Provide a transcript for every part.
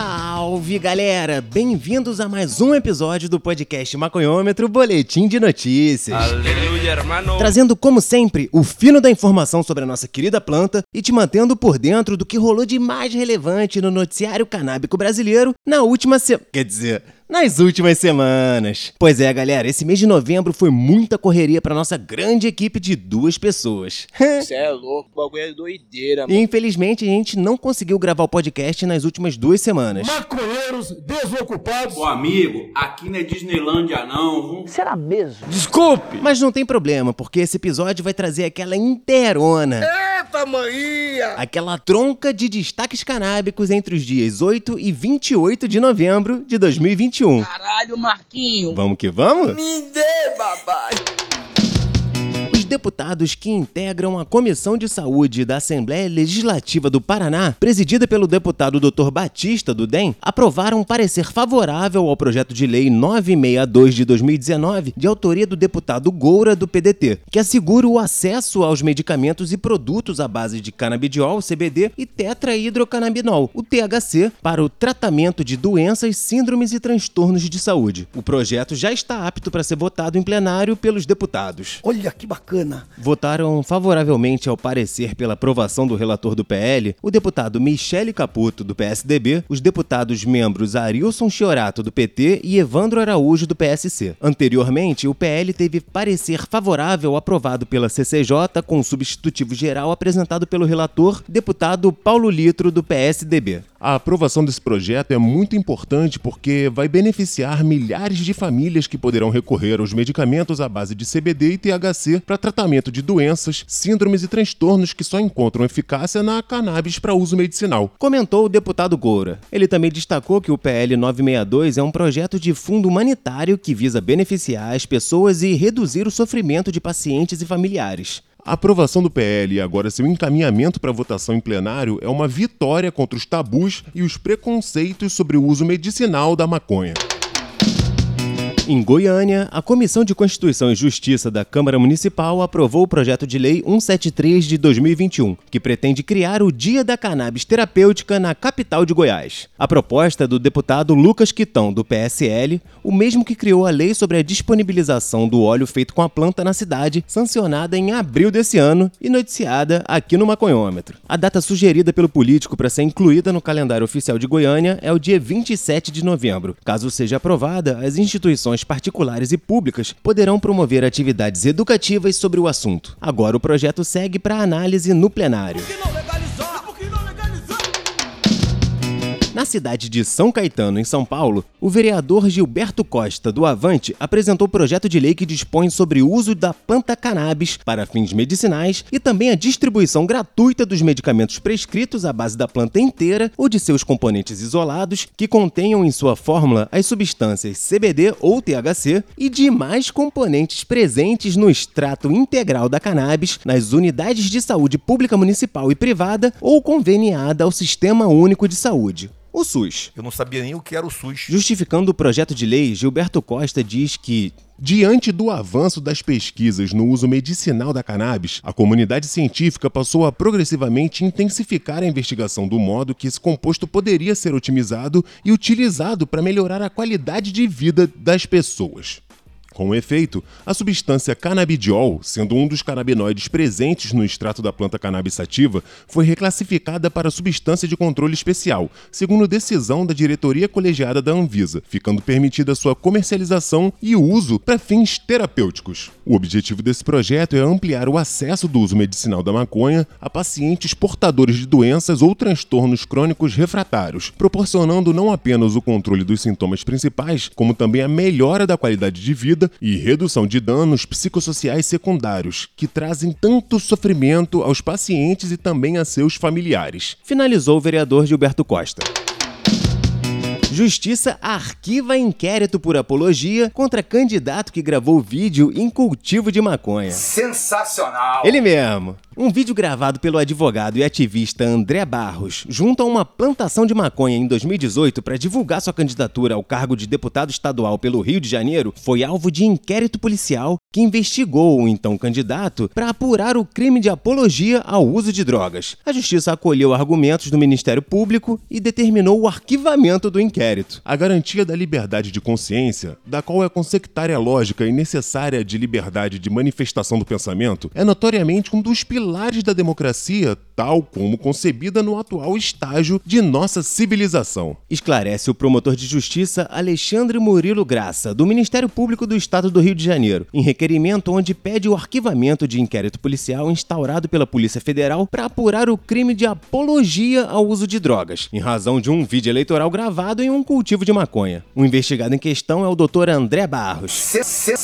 Salve galera! Bem-vindos a mais um episódio do podcast Maconhômetro Boletim de Notícias. Aleluia, hermano. Trazendo, como sempre, o fino da informação sobre a nossa querida planta e te mantendo por dentro do que rolou de mais relevante no noticiário canábico brasileiro na última semana. Quer dizer, nas últimas semanas. Pois é, galera, esse mês de novembro foi muita correria para nossa grande equipe de duas pessoas. Você é louco, o bagulho é doideira, E infelizmente a gente não conseguiu gravar o podcast nas últimas duas semanas. maconheiros desocupados. Ô amigo, aqui não é Disneylândia não, viu? Será mesmo? Desculpe. Mas não tem problema, porque esse episódio vai trazer aquela inteirona. Eita, maninha. Aquela tronca de destaques canábicos entre os dias 8 e 28 de novembro de 2021. Caralho, Marquinho. Vamos que vamos? Me dê, babai. Os deputados que integram a Comissão de Saúde da Assembleia Legislativa do Paraná, presidida pelo deputado Dr. Batista do DEM, aprovaram um parecer favorável ao projeto de lei 962 de 2019, de autoria do deputado Goura do PDT, que assegura o acesso aos medicamentos e produtos à base de canabidiol, CBD e tetrahidrocannabinol, o THC, para o tratamento de doenças, síndromes e transtornos de saúde. O projeto já está apto para ser votado em plenário pelos deputados Olha que bacana. Votaram favoravelmente ao parecer pela aprovação do relator do PL o deputado Michele Caputo, do PSDB, os deputados membros Arilson Chiorato, do PT e Evandro Araújo, do PSC. Anteriormente, o PL teve parecer favorável aprovado pela CCJ com substitutivo geral apresentado pelo relator, deputado Paulo Litro, do PSDB. A aprovação desse projeto é muito importante porque vai beneficiar milhares de famílias que poderão recorrer aos medicamentos à base de CBD e THC para tratamento de doenças, síndromes e transtornos que só encontram eficácia na cannabis para uso medicinal. Comentou o deputado Goura. Ele também destacou que o PL 962 é um projeto de fundo humanitário que visa beneficiar as pessoas e reduzir o sofrimento de pacientes e familiares. A aprovação do PL e agora seu encaminhamento para votação em plenário é uma vitória contra os tabus e os preconceitos sobre o uso medicinal da maconha. Em Goiânia, a Comissão de Constituição e Justiça da Câmara Municipal aprovou o projeto de lei 173 de 2021, que pretende criar o Dia da Cannabis Terapêutica na capital de Goiás. A proposta é do deputado Lucas Quitão, do PSL, o mesmo que criou a lei sobre a disponibilização do óleo feito com a planta na cidade, sancionada em abril desse ano e noticiada aqui no Maconhômetro. A data sugerida pelo político para ser incluída no calendário oficial de Goiânia é o dia 27 de novembro. Caso seja aprovada, as instituições particulares e públicas poderão promover atividades educativas sobre o assunto. Agora o projeto segue para análise no plenário. Cidade de São Caetano, em São Paulo, o vereador Gilberto Costa, do Avante, apresentou o projeto de lei que dispõe sobre o uso da planta cannabis para fins medicinais e também a distribuição gratuita dos medicamentos prescritos à base da planta inteira ou de seus componentes isolados que contenham em sua fórmula as substâncias CBD ou THC e demais componentes presentes no extrato integral da cannabis nas unidades de saúde pública municipal e privada ou conveniada ao Sistema Único de Saúde o SUS. Eu não sabia nem o que era o SUS. Justificando o projeto de lei, Gilberto Costa diz que Diante do avanço das pesquisas no uso medicinal da cannabis, a comunidade científica passou a progressivamente intensificar a investigação do modo que esse composto poderia ser otimizado e utilizado para melhorar a qualidade de vida das pessoas. Com efeito, a substância canabidiol, sendo um dos canabinoides presentes no extrato da planta cannabis sativa, foi reclassificada para substância de controle especial, segundo decisão da diretoria colegiada da Anvisa, ficando permitida sua comercialização e uso para fins terapêuticos. O objetivo desse projeto é ampliar o acesso do uso medicinal da maconha a pacientes portadores de doenças ou transtornos crônicos refratários, proporcionando não apenas o controle dos sintomas principais, como também a melhora da qualidade de vida e redução de danos psicossociais secundários, que trazem tanto sofrimento aos pacientes e também a seus familiares. Finalizou o vereador Gilberto Costa. Justiça arquiva inquérito por apologia contra candidato que gravou vídeo em cultivo de maconha. Sensacional. Ele mesmo. Um vídeo gravado pelo advogado e ativista André Barros, junto a uma plantação de maconha em 2018 para divulgar sua candidatura ao cargo de deputado estadual pelo Rio de Janeiro, foi alvo de inquérito policial que investigou o então candidato para apurar o crime de apologia ao uso de drogas. A justiça acolheu argumentos do Ministério Público e determinou o arquivamento do inquérito. A garantia da liberdade de consciência, da qual é consectária lógica e necessária de liberdade de manifestação do pensamento, é notoriamente um dos pilares da democracia, tal como concebida no atual estágio de nossa civilização. Esclarece o promotor de justiça Alexandre Murilo Graça, do Ministério Público do Estado do Rio de Janeiro, em requerimento onde pede o arquivamento de inquérito policial instaurado pela Polícia Federal para apurar o crime de apologia ao uso de drogas, em razão de um vídeo eleitoral gravado em um cultivo de maconha. O investigado em questão é o Dr. André Barros. Sensacional!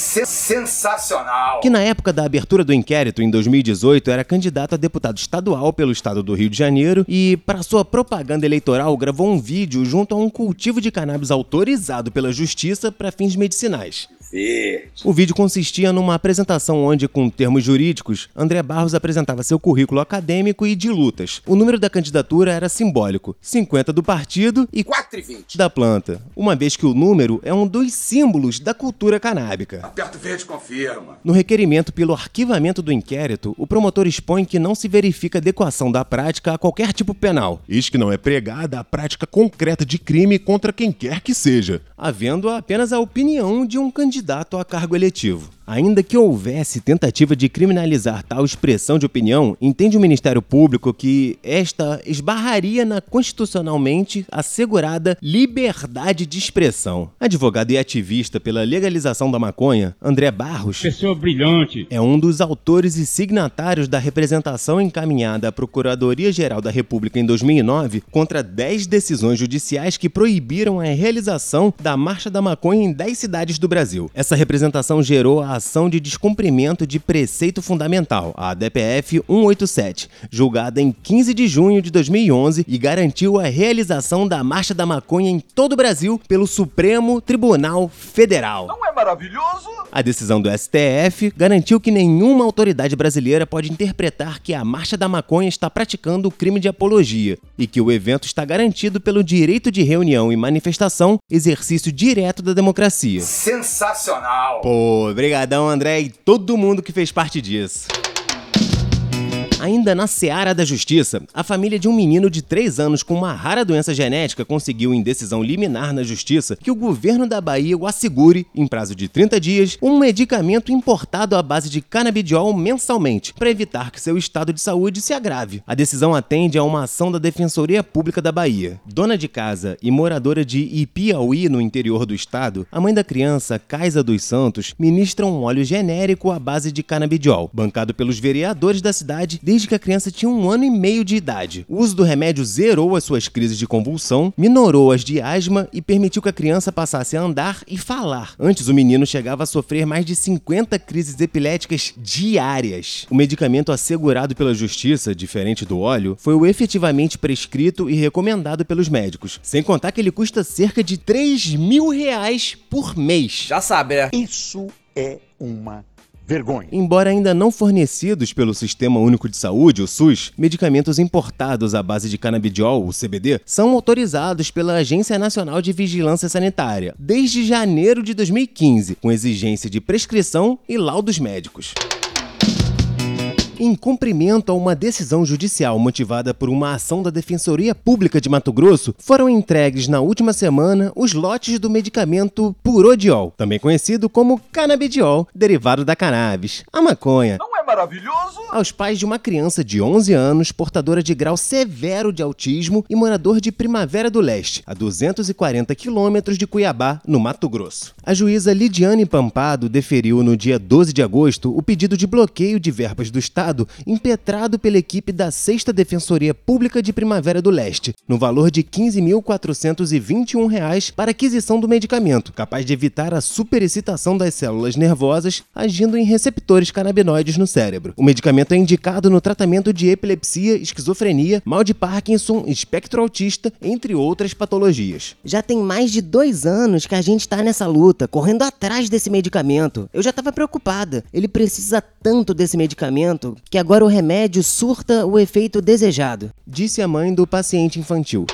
Que na época da abertura do inquérito, em 2018, era candidato a deputado estadual pelo estado do Rio de Janeiro e, para sua propaganda eleitoral, gravou um vídeo junto a um cultivo de cannabis autorizado pela justiça para fins medicinais. Verde. O vídeo consistia numa apresentação onde, com termos jurídicos, André Barros apresentava seu currículo acadêmico e de lutas. O número da candidatura era simbólico: 50 do partido e 4 e 20. da planta, uma vez que o número é um dos símbolos da cultura canábica. Aperto verde confirma. No requerimento pelo arquivamento do inquérito, o promotor expõe que não se verifica adequação da prática a qualquer tipo penal, Eis que não é pregada a prática concreta de crime contra quem quer que seja. havendo apenas a opinião de um candidato a cargo eletivo. Ainda que houvesse tentativa de criminalizar tal expressão de opinião, entende o Ministério Público que esta esbarraria na constitucionalmente assegurada liberdade de expressão. Advogado e ativista pela legalização da maconha, André Barros Pessoa brilhante. é um dos autores e signatários da representação encaminhada à Procuradoria-Geral da República em 2009 contra 10 decisões judiciais que proibiram a realização da Marcha da Maconha em 10 cidades do Brasil. Essa representação gerou a ação de descumprimento de preceito fundamental, a DPF 187, julgada em 15 de junho de 2011 e garantiu a realização da Marcha da Maconha em todo o Brasil pelo Supremo Tribunal Federal. Não é maravilhoso? A decisão do STF garantiu que nenhuma autoridade brasileira pode interpretar que a Marcha da Maconha está praticando o crime de apologia e que o evento está garantido pelo direito de reunião e manifestação, exercício direto da democracia. Sensacional! Pô, brigadão André e todo mundo que fez parte disso. Ainda na seara da justiça, a família de um menino de 3 anos com uma rara doença genética conseguiu em decisão liminar na justiça que o governo da Bahia o assegure, em prazo de 30 dias, um medicamento importado à base de canabidiol mensalmente, para evitar que seu estado de saúde se agrave. A decisão atende a uma ação da Defensoria Pública da Bahia. Dona de casa e moradora de Ipiauí, no interior do estado, a mãe da criança, Kaisa dos Santos, ministra um óleo genérico à base de canabidiol, bancado pelos vereadores da cidade desde que a criança tinha um ano e meio de idade. O uso do remédio zerou as suas crises de convulsão, minorou as de asma e permitiu que a criança passasse a andar e falar. Antes, o menino chegava a sofrer mais de 50 crises epiléticas diárias. O medicamento assegurado pela justiça, diferente do óleo, foi o efetivamente prescrito e recomendado pelos médicos. Sem contar que ele custa cerca de 3 mil reais por mês. Já sabe, né? Isso é uma vergonha. Embora ainda não fornecidos pelo Sistema Único de Saúde, o SUS, medicamentos importados à base de canabidiol, o CBD, são autorizados pela Agência Nacional de Vigilância Sanitária desde janeiro de 2015, com exigência de prescrição e laudos médicos. Em cumprimento a uma decisão judicial motivada por uma ação da Defensoria Pública de Mato Grosso, foram entregues na última semana os lotes do medicamento Purodiol, também conhecido como canabidiol, derivado da cannabis, a maconha, Não maravilhoso? aos pais de uma criança de 11 anos, portadora de grau severo de autismo e morador de Primavera do Leste, a 240 quilômetros de Cuiabá, no Mato Grosso. A juíza Lidiane Pampado deferiu no dia 12 de agosto o pedido de bloqueio de verbas do Estado impetrado pela equipe da 6 Defensoria Pública de Primavera do Leste, no valor de 15.421 reais para aquisição do medicamento, capaz de evitar a superexcitação das células nervosas agindo em receptores canabinoides no cérebro. O medicamento é indicado no tratamento de epilepsia, esquizofrenia, mal de Parkinson, espectro autista, entre outras patologias. Já tem mais de dois anos que a gente tá nessa luta, correndo atrás desse medicamento. Eu já tava preocupada. Ele precisa tanto desse medicamento que agora o remédio surta o efeito desejado. Disse a mãe do paciente infantil.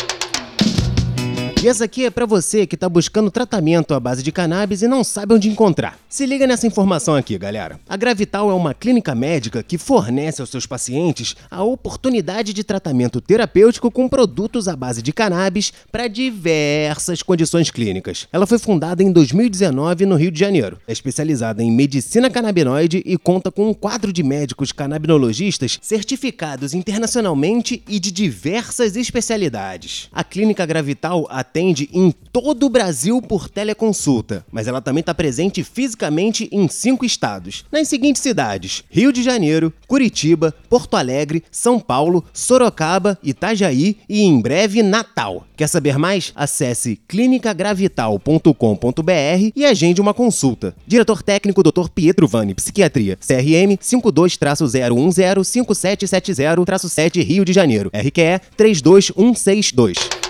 E essa aqui é para você que tá buscando tratamento à base de cannabis e não sabe onde encontrar. Se liga nessa informação aqui, galera. A Gravital é uma clínica médica que fornece aos seus pacientes a oportunidade de tratamento terapêutico com produtos à base de cannabis para diversas condições clínicas. Ela foi fundada em 2019 no Rio de Janeiro. É especializada em medicina canabinoide e conta com um quadro de médicos canabinologistas certificados internacionalmente e de diversas especialidades. A clínica Gravital em todo o Brasil por teleconsulta, mas ela também está presente fisicamente em cinco estados, nas seguintes cidades: Rio de Janeiro, Curitiba, Porto Alegre, São Paulo, Sorocaba, Itajaí e em breve Natal. Quer saber mais? Acesse clinicagravital.com.br e agende uma consulta. Diretor técnico Dr. Pietro Vani, Psiquiatria, CRM 52-0115770-7 Rio de Janeiro, RQE 32162.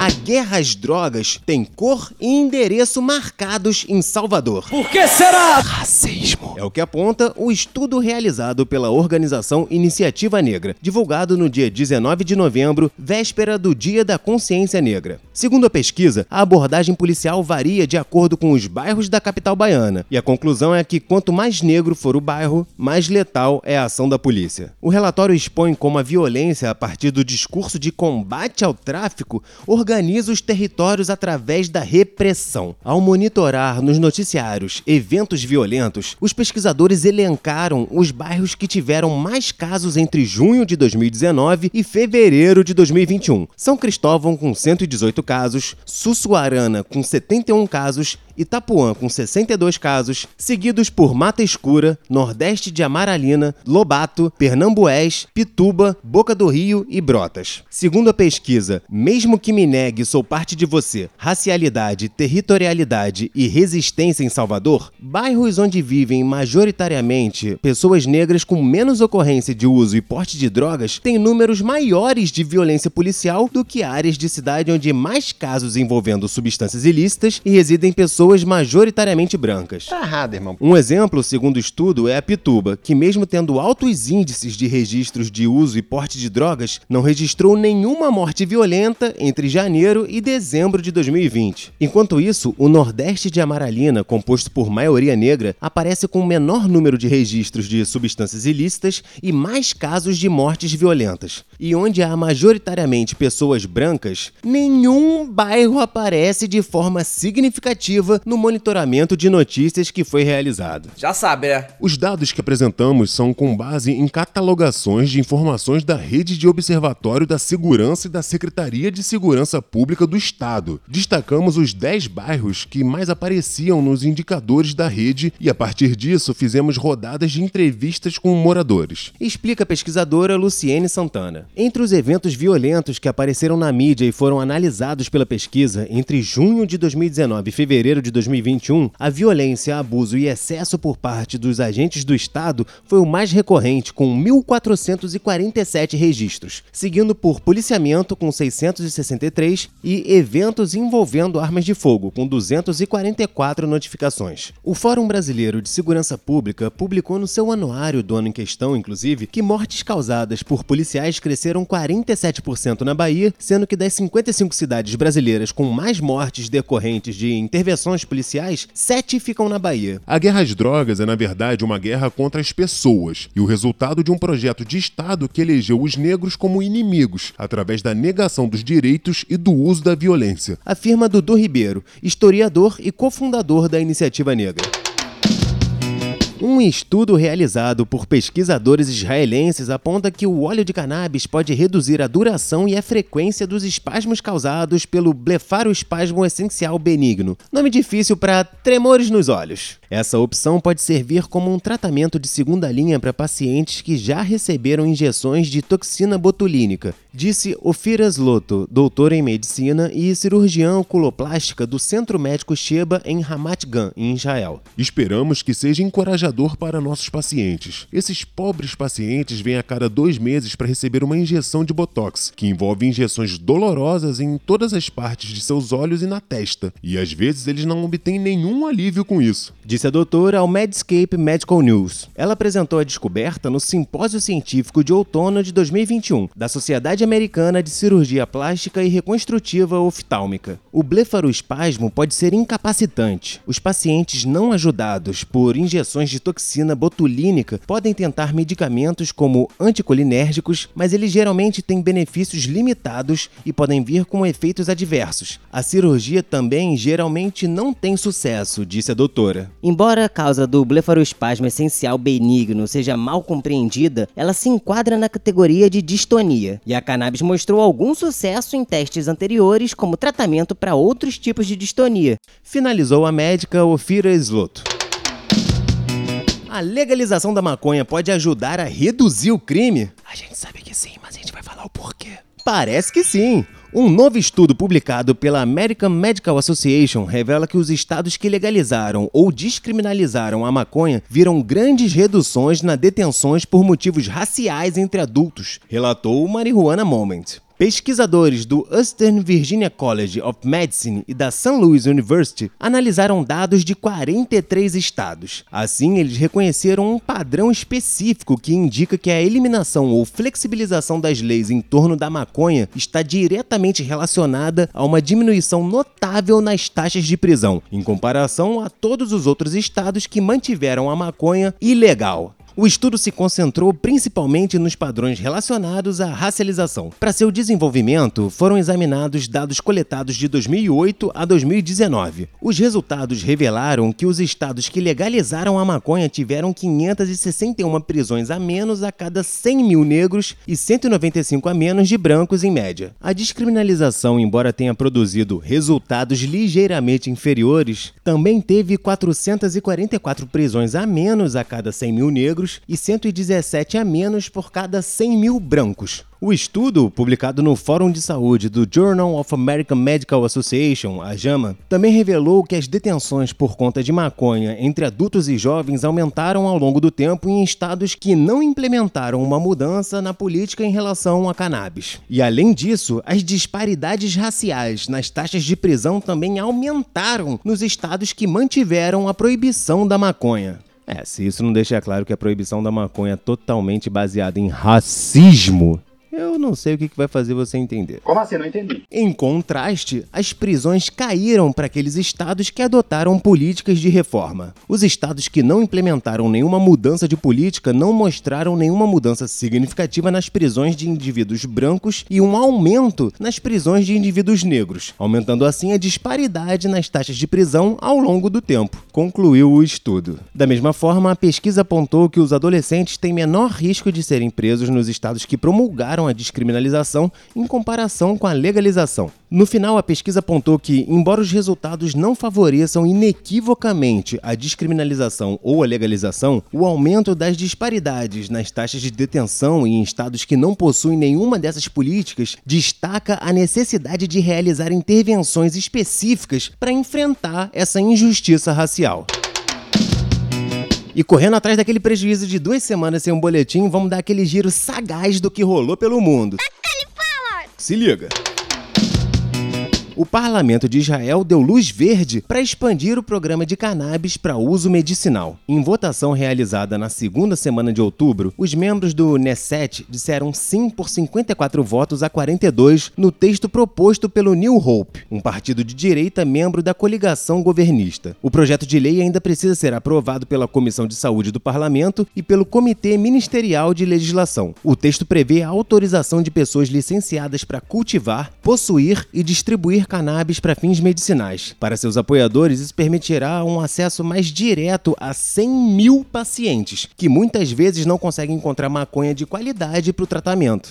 A guerra às drogas tem cor e endereço marcados em Salvador. Por que será? Racismo. É o que aponta o estudo realizado pela organização Iniciativa Negra, divulgado no dia 19 de novembro, véspera do Dia da Consciência Negra. Segundo a pesquisa, a abordagem policial varia de acordo com os bairros da capital baiana, e a conclusão é que quanto mais negro for o bairro, mais letal é a ação da polícia. O relatório expõe como a violência a partir do discurso de combate ao tráfico organiza os territórios através da repressão. Ao monitorar nos noticiários eventos violentos, os pesquisadores elencaram os bairros que tiveram mais casos entre junho de 2019 e fevereiro de 2021. São Cristóvão com 118 casos, Sussuarana com 71 casos Itapuã com 62 casos, seguidos por Mata Escura, Nordeste de Amaralina, Lobato, Pernambués, Pituba, Boca do Rio e Brotas. Segundo a pesquisa, mesmo que me negue sou parte de você, racialidade, territorialidade e resistência em Salvador, bairros onde vivem majoritariamente pessoas negras com menos ocorrência de uso e porte de drogas têm números maiores de violência policial do que áreas de cidade onde mais casos envolvendo substâncias ilícitas e residem pessoas majoritariamente brancas. Tá errado, irmão. Um exemplo, segundo o estudo, é a Pituba, que mesmo tendo altos índices de registros de uso e porte de drogas, não registrou nenhuma morte violenta entre janeiro e dezembro de 2020. Enquanto isso, o Nordeste de Amaralina, composto por maioria negra, aparece com o menor número de registros de substâncias ilícitas e mais casos de mortes violentas. E onde há majoritariamente pessoas brancas, nenhum bairro aparece de forma significativa no monitoramento de notícias que foi realizado. Já sabe, né? Os dados que apresentamos são com base em catalogações de informações da Rede de Observatório da Segurança e da Secretaria de Segurança Pública do Estado. Destacamos os 10 bairros que mais apareciam nos indicadores da rede e, a partir disso, fizemos rodadas de entrevistas com moradores. Explica a pesquisadora Luciene Santana. Entre os eventos violentos que apareceram na mídia e foram analisados pela pesquisa entre junho de 2019 e fevereiro de 2021, a violência, abuso e excesso por parte dos agentes do Estado foi o mais recorrente, com 1.447 registros, seguindo por policiamento, com 663, e eventos envolvendo armas de fogo, com 244 notificações. O Fórum Brasileiro de Segurança Pública publicou no seu anuário do ano em questão, inclusive, que mortes causadas por policiais cresceram 47% na Bahia, sendo que das 55 cidades brasileiras com mais mortes decorrentes de intervenções policiais, sete ficam na Bahia. A guerra às drogas é, na verdade, uma guerra contra as pessoas e o resultado de um projeto de Estado que elegeu os negros como inimigos, através da negação dos direitos e do uso da violência. Afirma Dudu Ribeiro, historiador e cofundador da Iniciativa Negra. Um estudo realizado por pesquisadores israelenses aponta que o óleo de cannabis pode reduzir a duração e a frequência dos espasmos causados pelo blefaroespasmo essencial benigno. Nome difícil para tremores nos olhos. Essa opção pode servir como um tratamento de segunda linha para pacientes que já receberam injeções de toxina botulínica, disse Ofiras Loto, doutor em medicina e cirurgiã oculoplástica do Centro Médico Sheba em Ramat Gan, em Israel. Esperamos que seja encorajador para nossos pacientes. Esses pobres pacientes vêm a cada dois meses para receber uma injeção de botox, que envolve injeções dolorosas em todas as partes de seus olhos e na testa, e às vezes eles não obtêm nenhum alívio com isso. Disse a doutora ao Medscape Medical News. Ela apresentou a descoberta no Simpósio Científico de Outono de 2021 da Sociedade Americana de Cirurgia Plástica e Reconstrutiva Oftálmica. O blefaroespasmo pode ser incapacitante. Os pacientes não ajudados por injeções de toxina botulínica podem tentar medicamentos como anticolinérgicos, mas eles geralmente têm benefícios limitados e podem vir com efeitos adversos. A cirurgia também geralmente não tem sucesso, disse a doutora. Embora a causa do blefaroespasmo essencial benigno seja mal compreendida, ela se enquadra na categoria de distonia, e a cannabis mostrou algum sucesso em testes anteriores como tratamento para outros tipos de distonia. Finalizou a médica Ofira Sloto. A legalização da maconha pode ajudar a reduzir o crime? A gente sabe que sim, mas a gente vai falar o porquê. Parece que sim. Um novo estudo publicado pela American Medical Association revela que os estados que legalizaram ou descriminalizaram a maconha viram grandes reduções na detenções por motivos raciais entre adultos, relatou o Marijuana Moment. Pesquisadores do Eastern Virginia College of Medicine e da St. Louis University analisaram dados de 43 estados. Assim, eles reconheceram um padrão específico que indica que a eliminação ou flexibilização das leis em torno da maconha está diretamente relacionada a uma diminuição notável nas taxas de prisão, em comparação a todos os outros estados que mantiveram a maconha ilegal. O estudo se concentrou principalmente nos padrões relacionados à racialização. Para seu desenvolvimento, foram examinados dados coletados de 2008 a 2019. Os resultados revelaram que os estados que legalizaram a maconha tiveram 561 prisões a menos a cada 100 mil negros e 195 a menos de brancos em média. A descriminalização, embora tenha produzido resultados ligeiramente inferiores, também teve 444 prisões a menos a cada 100 mil negros e 117 a menos por cada 100 mil brancos. O estudo, publicado no Fórum de Saúde do Journal of American Medical Association, a JAMA, também revelou que as detenções por conta de maconha entre adultos e jovens aumentaram ao longo do tempo em estados que não implementaram uma mudança na política em relação a cannabis. E além disso, as disparidades raciais nas taxas de prisão também aumentaram nos estados que mantiveram a proibição da maconha. É, se isso não deixa claro que a proibição da maconha é totalmente baseada em racismo, eu não sei o que vai fazer você entender. Como assim? Não entendi. Em contraste, as prisões caíram para aqueles estados que adotaram políticas de reforma. Os estados que não implementaram nenhuma mudança de política não mostraram nenhuma mudança significativa nas prisões de indivíduos brancos e um aumento nas prisões de indivíduos negros, aumentando assim a disparidade nas taxas de prisão ao longo do tempo, concluiu o estudo. Da mesma forma, a pesquisa apontou que os adolescentes têm menor risco de serem presos nos estados que promulgaram a descriminalização em comparação com a legalização. No final, a pesquisa apontou que, embora os resultados não favoreçam inequivocamente a descriminalização ou a legalização, o aumento das disparidades nas taxas de detenção em estados que não possuem nenhuma dessas políticas destaca a necessidade de realizar intervenções específicas para enfrentar essa injustiça racial. E correndo atrás daquele prejuízo de duas semanas sem um boletim, vamos dar aquele giro sagaz do que rolou pelo mundo. Se liga o parlamento de Israel deu luz verde para expandir o programa de cannabis para uso medicinal. Em votação realizada na segunda semana de outubro, os membros do Knesset disseram sim por 54 votos a 42 no texto proposto pelo New Hope, um partido de direita membro da coligação governista. O projeto de lei ainda precisa ser aprovado pela Comissão de Saúde do Parlamento e pelo Comitê Ministerial de Legislação. O texto prevê a autorização de pessoas licenciadas para cultivar, possuir e distribuir cannabis para fins medicinais. Para seus apoiadores, isso permitirá um acesso mais direto a 100 mil pacientes, que muitas vezes não conseguem encontrar maconha de qualidade para o tratamento.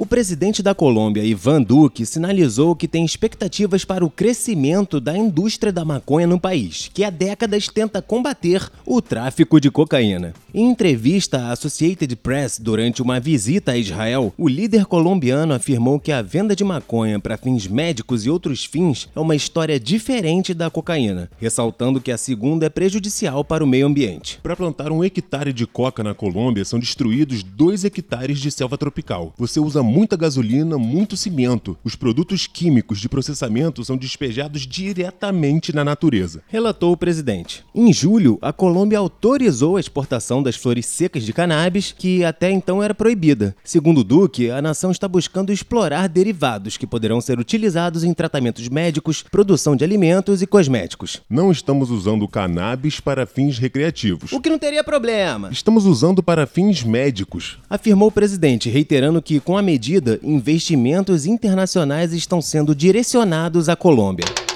O presidente da Colômbia, Ivan Duque, sinalizou que tem expectativas para o crescimento da indústria da maconha no país, que há décadas tenta combater o tráfico de cocaína. Em entrevista à Associated Press durante uma visita a Israel, o líder colombiano afirmou que a venda de maconha para fins médicos e outros fins é uma história diferente da cocaína, ressaltando que a segunda é prejudicial para o meio ambiente. Para plantar um hectare de coca na Colômbia, são destruídos 2 hectares de selva tropical. Você usa muita gasolina, muito cimento. Os produtos químicos de processamento são despejados diretamente na natureza. Relatou o presidente. Em julho, a Colômbia autorizou a exportação das flores secas de cannabis, que até então era proibida. Segundo Duque, a nação está buscando explorar derivados que poderão ser utilizados em tratamentos médicos, produção de alimentos e cosméticos. Não estamos usando cannabis para fins recreativos. O que não teria problema. Estamos usando para fins médicos. Afirmou o presidente, reiterando que, com a medida, investimentos internacionais estão sendo direcionados à Colômbia.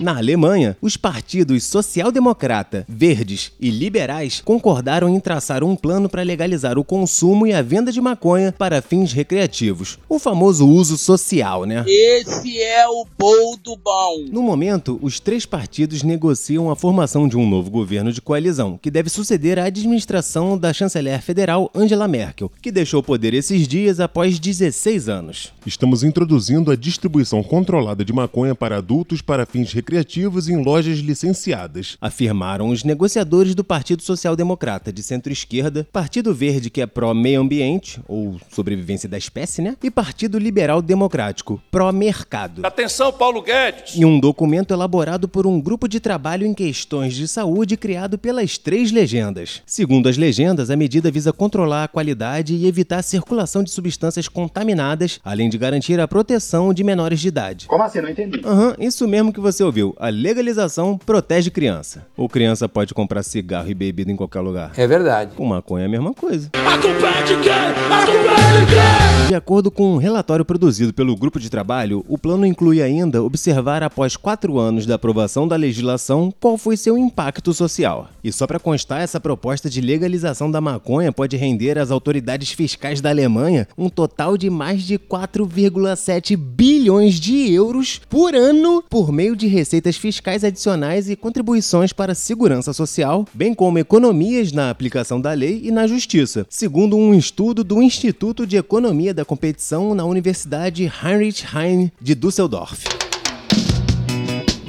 Na Alemanha, os partidos social-democrata, verdes e liberais concordaram em traçar um plano para legalizar o consumo e a venda de maconha para fins recreativos. O famoso uso social, né? Esse é o boldo bom. No momento, os três partidos negociam a formação de um novo governo de coalizão, que deve suceder à administração da chanceler federal Angela Merkel, que deixou o poder esses dias após 16 anos. Estamos introduzindo a distribuição controlada de maconha para adultos para fins recreativos recreativos em lojas licenciadas. Afirmaram os negociadores do Partido Social Democrata de centro-esquerda, Partido Verde, que é pró-meio ambiente, ou sobrevivência da espécie, né? E Partido Liberal Democrático, pró-mercado. Atenção, Paulo Guedes. Em um documento elaborado por um grupo de trabalho em questões de saúde criado pelas três legendas. Segundo as legendas, a medida visa controlar a qualidade e evitar a circulação de substâncias contaminadas, além de garantir a proteção de menores de idade. Como assim? Não entendi. Aham, isso mesmo que você ouviu. A legalização protege criança. Ou criança pode comprar cigarro e bebida em qualquer lugar. É verdade. Com maconha é a mesma coisa. A culpa é de quem? A culpa é de quem? De acordo com um relatório produzido pelo grupo de trabalho, o plano inclui ainda observar após quatro anos da aprovação da legislação qual foi seu impacto social. E só para constar, essa proposta de legalização da maconha pode render às autoridades fiscais da Alemanha um total de mais de 4,7 bilhões de euros por ano por meio de receitas fiscais adicionais e contribuições para a segurança social, bem como economias na aplicação da lei e na justiça, segundo um estudo do Instituto de Economia da Competição na Universidade Heinrich Heine de Düsseldorf.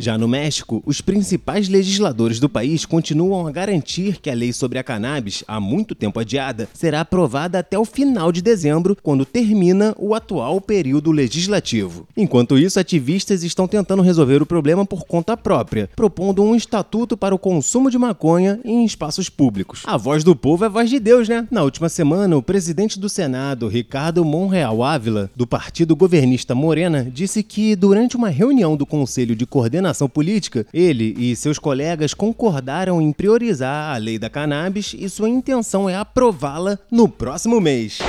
Já no México, os principais legisladores do país continuam a garantir que a lei sobre a cannabis, há muito tempo adiada, será aprovada até o final de dezembro, quando termina o atual período legislativo. Enquanto isso, ativistas estão tentando resolver o problema por conta própria, propondo um estatuto para o consumo de maconha em espaços públicos. A voz do povo é voz de Deus, né? Na última semana, o presidente do Senado, Ricardo Monreal Ávila, do partido governista Morena, disse que durante uma reunião do Conselho de Coordenação Política, ele e seus colegas concordaram em priorizar a lei da cannabis e sua intenção é aprová-la no próximo mês.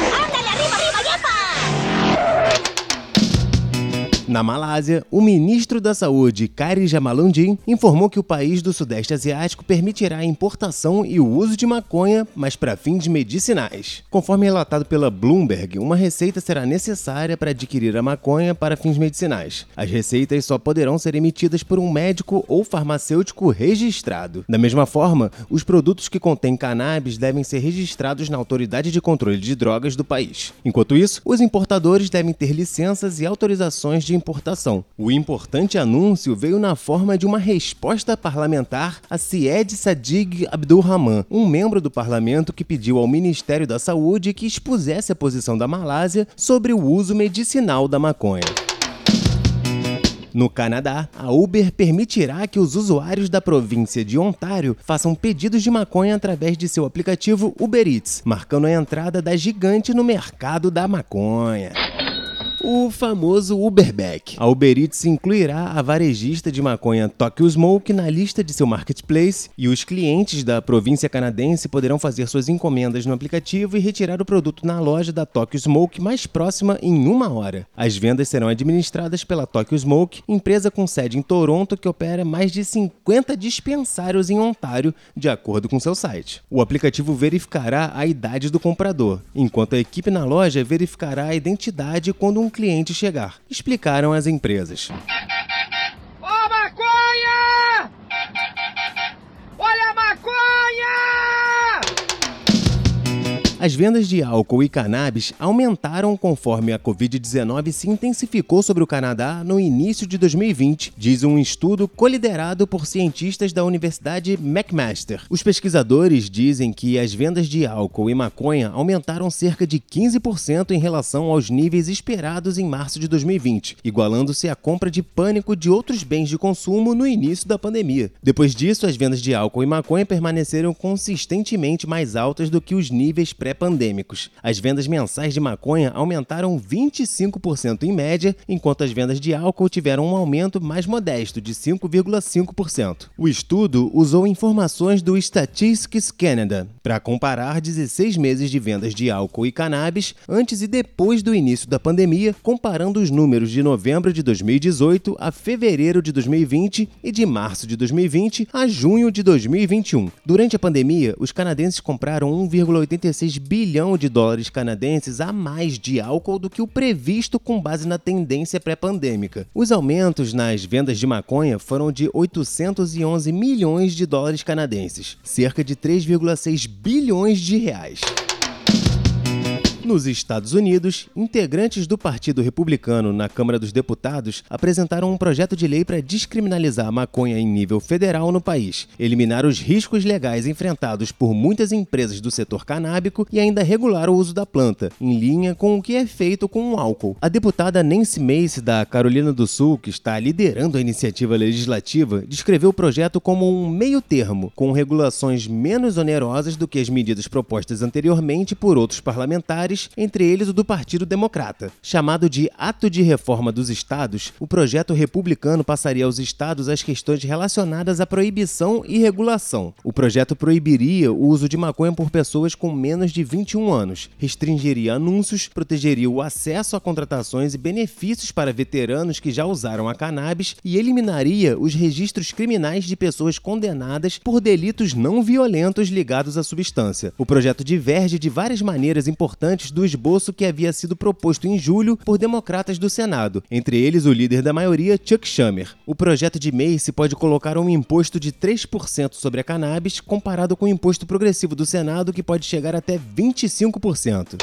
Na Malásia, o ministro da Saúde, Kari Jamaluddin, informou que o país do Sudeste Asiático permitirá a importação e o uso de maconha, mas para fins medicinais. Conforme relatado pela Bloomberg, uma receita será necessária para adquirir a maconha para fins medicinais. As receitas só poderão ser emitidas por um médico ou farmacêutico registrado. Da mesma forma, os produtos que contêm cannabis devem ser registrados na Autoridade de Controle de Drogas do país. Enquanto isso, os importadores devem ter licenças e autorizações de importação. O importante anúncio veio na forma de uma resposta parlamentar a Syed Sadiq Abdulrahman, um membro do parlamento que pediu ao Ministério da Saúde que expusesse a posição da Malásia sobre o uso medicinal da maconha. No Canadá, a Uber permitirá que os usuários da província de Ontário façam pedidos de maconha através de seu aplicativo Uber Eats, marcando a entrada da gigante no mercado da maconha. O famoso Uberback. A Uber Eats incluirá a varejista de maconha Tokyo Smoke na lista de seu marketplace e os clientes da província canadense poderão fazer suas encomendas no aplicativo e retirar o produto na loja da Tokyo Smoke mais próxima em uma hora. As vendas serão administradas pela Tokyo Smoke, empresa com sede em Toronto que opera mais de 50 dispensários em Ontário, de acordo com seu site. O aplicativo verificará a idade do comprador, enquanto a equipe na loja verificará a identidade quando um cliente chegar, explicaram as empresas. As vendas de álcool e cannabis aumentaram conforme a Covid-19 se intensificou sobre o Canadá no início de 2020, diz um estudo coliderado por cientistas da Universidade McMaster. Os pesquisadores dizem que as vendas de álcool e maconha aumentaram cerca de 15% em relação aos níveis esperados em março de 2020, igualando-se à compra de pânico de outros bens de consumo no início da pandemia. Depois disso, as vendas de álcool e maconha permaneceram consistentemente mais altas do que os níveis pré pré-pandêmicos. As vendas mensais de maconha aumentaram 25% em média, enquanto as vendas de álcool tiveram um aumento mais modesto, de 5,5%. O estudo usou informações do Statistics Canada para comparar 16 meses de vendas de álcool e cannabis antes e depois do início da pandemia, comparando os números de novembro de 2018 a fevereiro de 2020 e de março de 2020 a junho de 2021. Durante a pandemia, os canadenses compraram 1,86 bilhão de dólares canadenses a mais de álcool do que o previsto com base na tendência pré-pandêmica. Os aumentos nas vendas de maconha foram de 811 milhões de dólares canadenses, cerca de 3,6 bilhões de reais. Nos Estados Unidos, integrantes do Partido Republicano na Câmara dos Deputados apresentaram um projeto de lei para descriminalizar a maconha em nível federal no país, eliminar os riscos legais enfrentados por muitas empresas do setor canábico e ainda regular o uso da planta, em linha com o que é feito com o álcool. A deputada Nancy Mace, da Carolina do Sul, que está liderando a iniciativa legislativa, descreveu o projeto como um meio termo, com regulações menos onerosas do que as medidas propostas anteriormente por outros parlamentares entre eles o do Partido Democrata. Chamado de Ato de Reforma dos Estados, o projeto republicano passaria aos estados as questões relacionadas à proibição e regulação. O projeto proibiria o uso de maconha por pessoas com menos de 21 anos, restringiria anúncios, protegeria o acesso a contratações e benefícios para veteranos que já usaram a cannabis e eliminaria os registros criminais de pessoas condenadas por delitos não violentos ligados à substância. O projeto diverge de várias maneiras importantes do esboço que havia sido proposto em julho por democratas do Senado, entre eles o líder da maioria, Chuck Schumer. O projeto de Mace pode colocar um imposto de 3% sobre a cannabis, comparado com o imposto progressivo do Senado, que pode chegar até 25%.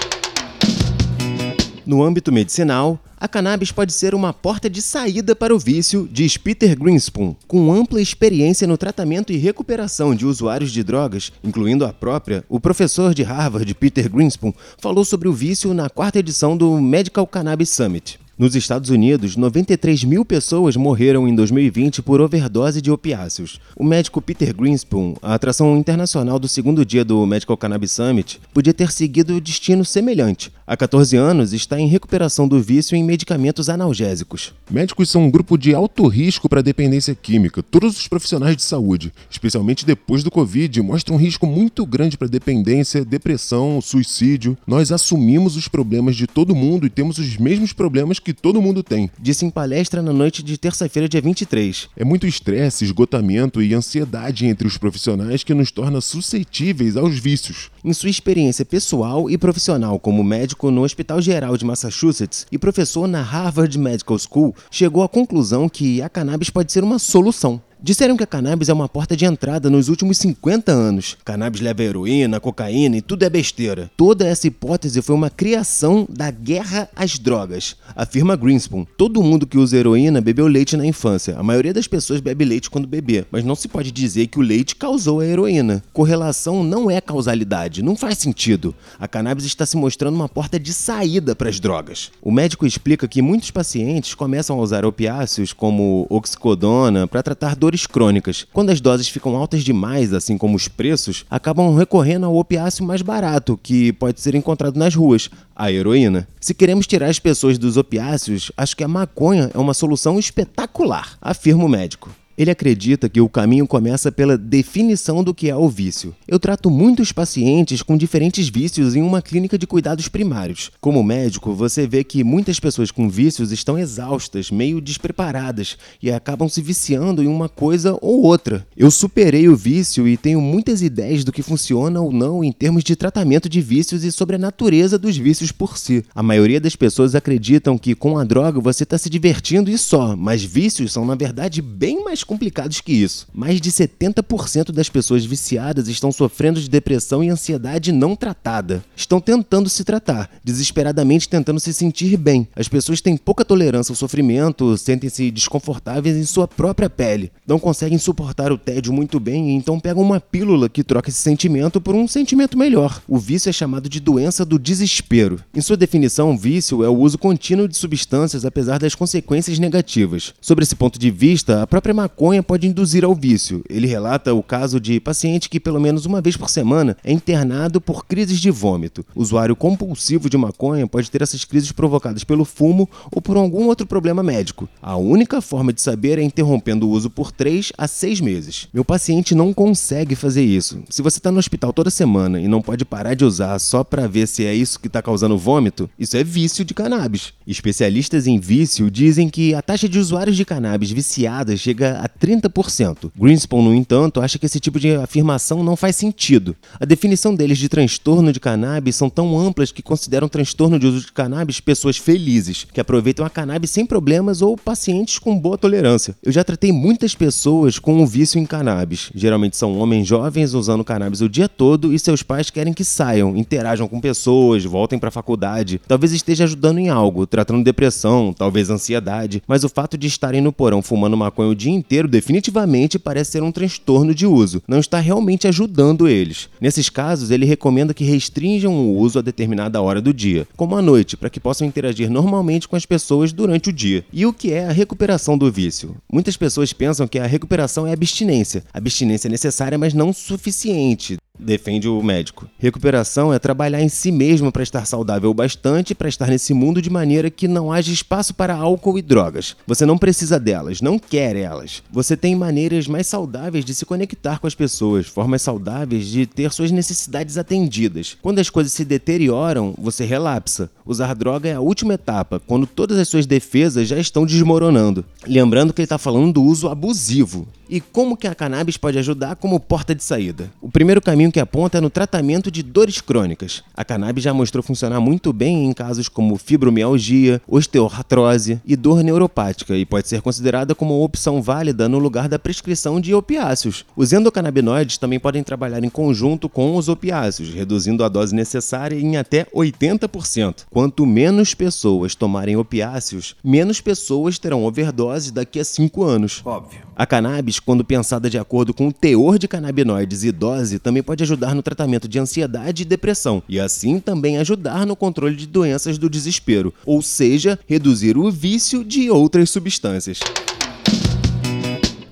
No âmbito medicinal, a cannabis pode ser uma porta de saída para o vício, diz Peter Greenspoon. Com ampla experiência no tratamento e recuperação de usuários de drogas, incluindo a própria, o professor de Harvard, Peter Greenspoon, falou sobre o vício na quarta edição do Medical Cannabis Summit. Nos Estados Unidos, 93 mil pessoas morreram em 2020 por overdose de opiáceos. O médico Peter Greenspoon, a atração internacional do segundo dia do Medical Cannabis Summit, podia ter seguido destino semelhante. Há 14 anos, está em recuperação do vício em medicamentos analgésicos. Médicos são um grupo de alto risco para dependência química. Todos os profissionais de saúde, especialmente depois do Covid, mostram um risco muito grande para dependência, depressão, suicídio. Nós assumimos os problemas de todo mundo e temos os mesmos problemas que todo mundo tem. Disse em palestra na noite de terça-feira, dia 23. É muito estresse, esgotamento e ansiedade entre os profissionais que nos torna suscetíveis aos vícios. Em sua experiência pessoal e profissional como médico no Hospital Geral de Massachusetts e professor na Harvard Medical School, chegou à conclusão que a cannabis pode ser uma solução. Disseram que a cannabis é uma porta de entrada nos últimos 50 anos. Cannabis leva heroína, cocaína e tudo é besteira. Toda essa hipótese foi uma criação da guerra às drogas. Afirma Greenspoon. Todo mundo que usa heroína bebeu leite na infância. A maioria das pessoas bebe leite quando bebê, mas não se pode dizer que o leite causou a heroína. Correlação não é causalidade, não faz sentido. A cannabis está se mostrando uma porta de saída para as drogas. O médico explica que muitos pacientes começam a usar opiáceos como oxicodona para tratar dor dores crônicas. Quando as doses ficam altas demais, assim como os preços, acabam recorrendo ao opiáceo mais barato, que pode ser encontrado nas ruas, a heroína. Se queremos tirar as pessoas dos opiáceos, acho que a maconha é uma solução espetacular, afirma o médico. Ele acredita que o caminho começa pela definição do que é o vício. Eu trato muitos pacientes com diferentes vícios em uma clínica de cuidados primários. Como médico, você vê que muitas pessoas com vícios estão exaustas, meio despreparadas e acabam se viciando em uma coisa ou outra. Eu superei o vício e tenho muitas ideias do que funciona ou não em termos de tratamento de vícios e sobre a natureza dos vícios por si. A maioria das pessoas acreditam que com a droga você está se divertindo e só, mas vícios são na verdade bem mais complicados que isso. Mais de 70% das pessoas viciadas estão sofrendo de depressão e ansiedade não tratada. Estão tentando se tratar, desesperadamente tentando se sentir bem. As pessoas têm pouca tolerância ao sofrimento, sentem-se desconfortáveis em sua própria pele, não conseguem suportar o tédio muito bem e então pegam uma pílula que troca esse sentimento por um sentimento melhor. O vício é chamado de doença do desespero. Em sua definição, vício é o uso contínuo de substâncias apesar das consequências negativas. Sobre esse ponto de vista, a própria maconha maconha pode induzir ao vício. Ele relata o caso de paciente que, pelo menos uma vez por semana, é internado por crises de vômito. O usuário compulsivo de maconha pode ter essas crises provocadas pelo fumo ou por algum outro problema médico. A única forma de saber é interrompendo o uso por 3 a 6 meses. Meu paciente não consegue fazer isso. Se você está no hospital toda semana e não pode parar de usar só para ver se é isso que está causando vômito, isso é vício de cannabis. Especialistas em vício dizem que a taxa de usuários de cannabis viciadas chega a a 30%. Greenspan, no entanto, acha que esse tipo de afirmação não faz sentido. A definição deles de transtorno de cannabis são tão amplas que consideram transtorno de uso de cannabis pessoas felizes, que aproveitam a cannabis sem problemas ou pacientes com boa tolerância. Eu já tratei muitas pessoas com um vício em cannabis. Geralmente são homens jovens usando cannabis o dia todo e seus pais querem que saiam, interajam com pessoas, voltem para a faculdade. Talvez esteja ajudando em algo, tratando depressão, talvez ansiedade, mas o fato de estarem no porão fumando maconha o dia inteiro definitivamente parece ser um transtorno de uso, não está realmente ajudando eles. Nesses casos, ele recomenda que restringam o uso a determinada hora do dia, como à noite, para que possam interagir normalmente com as pessoas durante o dia. E o que é a recuperação do vício? Muitas pessoas pensam que a recuperação é abstinência. Abstinência é necessária, mas não suficiente defende o médico. Recuperação é trabalhar em si mesmo para estar saudável bastante para estar nesse mundo de maneira que não haja espaço para álcool e drogas. Você não precisa delas, não quer elas. Você tem maneiras mais saudáveis de se conectar com as pessoas, formas saudáveis de ter suas necessidades atendidas. Quando as coisas se deterioram, você relapsa. Usar droga é a última etapa, quando todas as suas defesas já estão desmoronando. Lembrando que ele está falando do uso abusivo. E como que a cannabis pode ajudar como porta de saída? O primeiro caminho que aponta no tratamento de dores crônicas. A cannabis já mostrou funcionar muito bem em casos como fibromialgia, osteoartrose e dor neuropática e pode ser considerada como uma opção válida no lugar da prescrição de opiáceos. Os endocannabinoides também podem trabalhar em conjunto com os opiáceos, reduzindo a dose necessária em até 80%. Quanto menos pessoas tomarem opiáceos, menos pessoas terão overdose daqui a 5 anos. Óbvio. A cannabis quando pensada de acordo com o teor de canabinoides e dose, também pode ajudar no tratamento de ansiedade e depressão, e assim também ajudar no controle de doenças do desespero, ou seja, reduzir o vício de outras substâncias.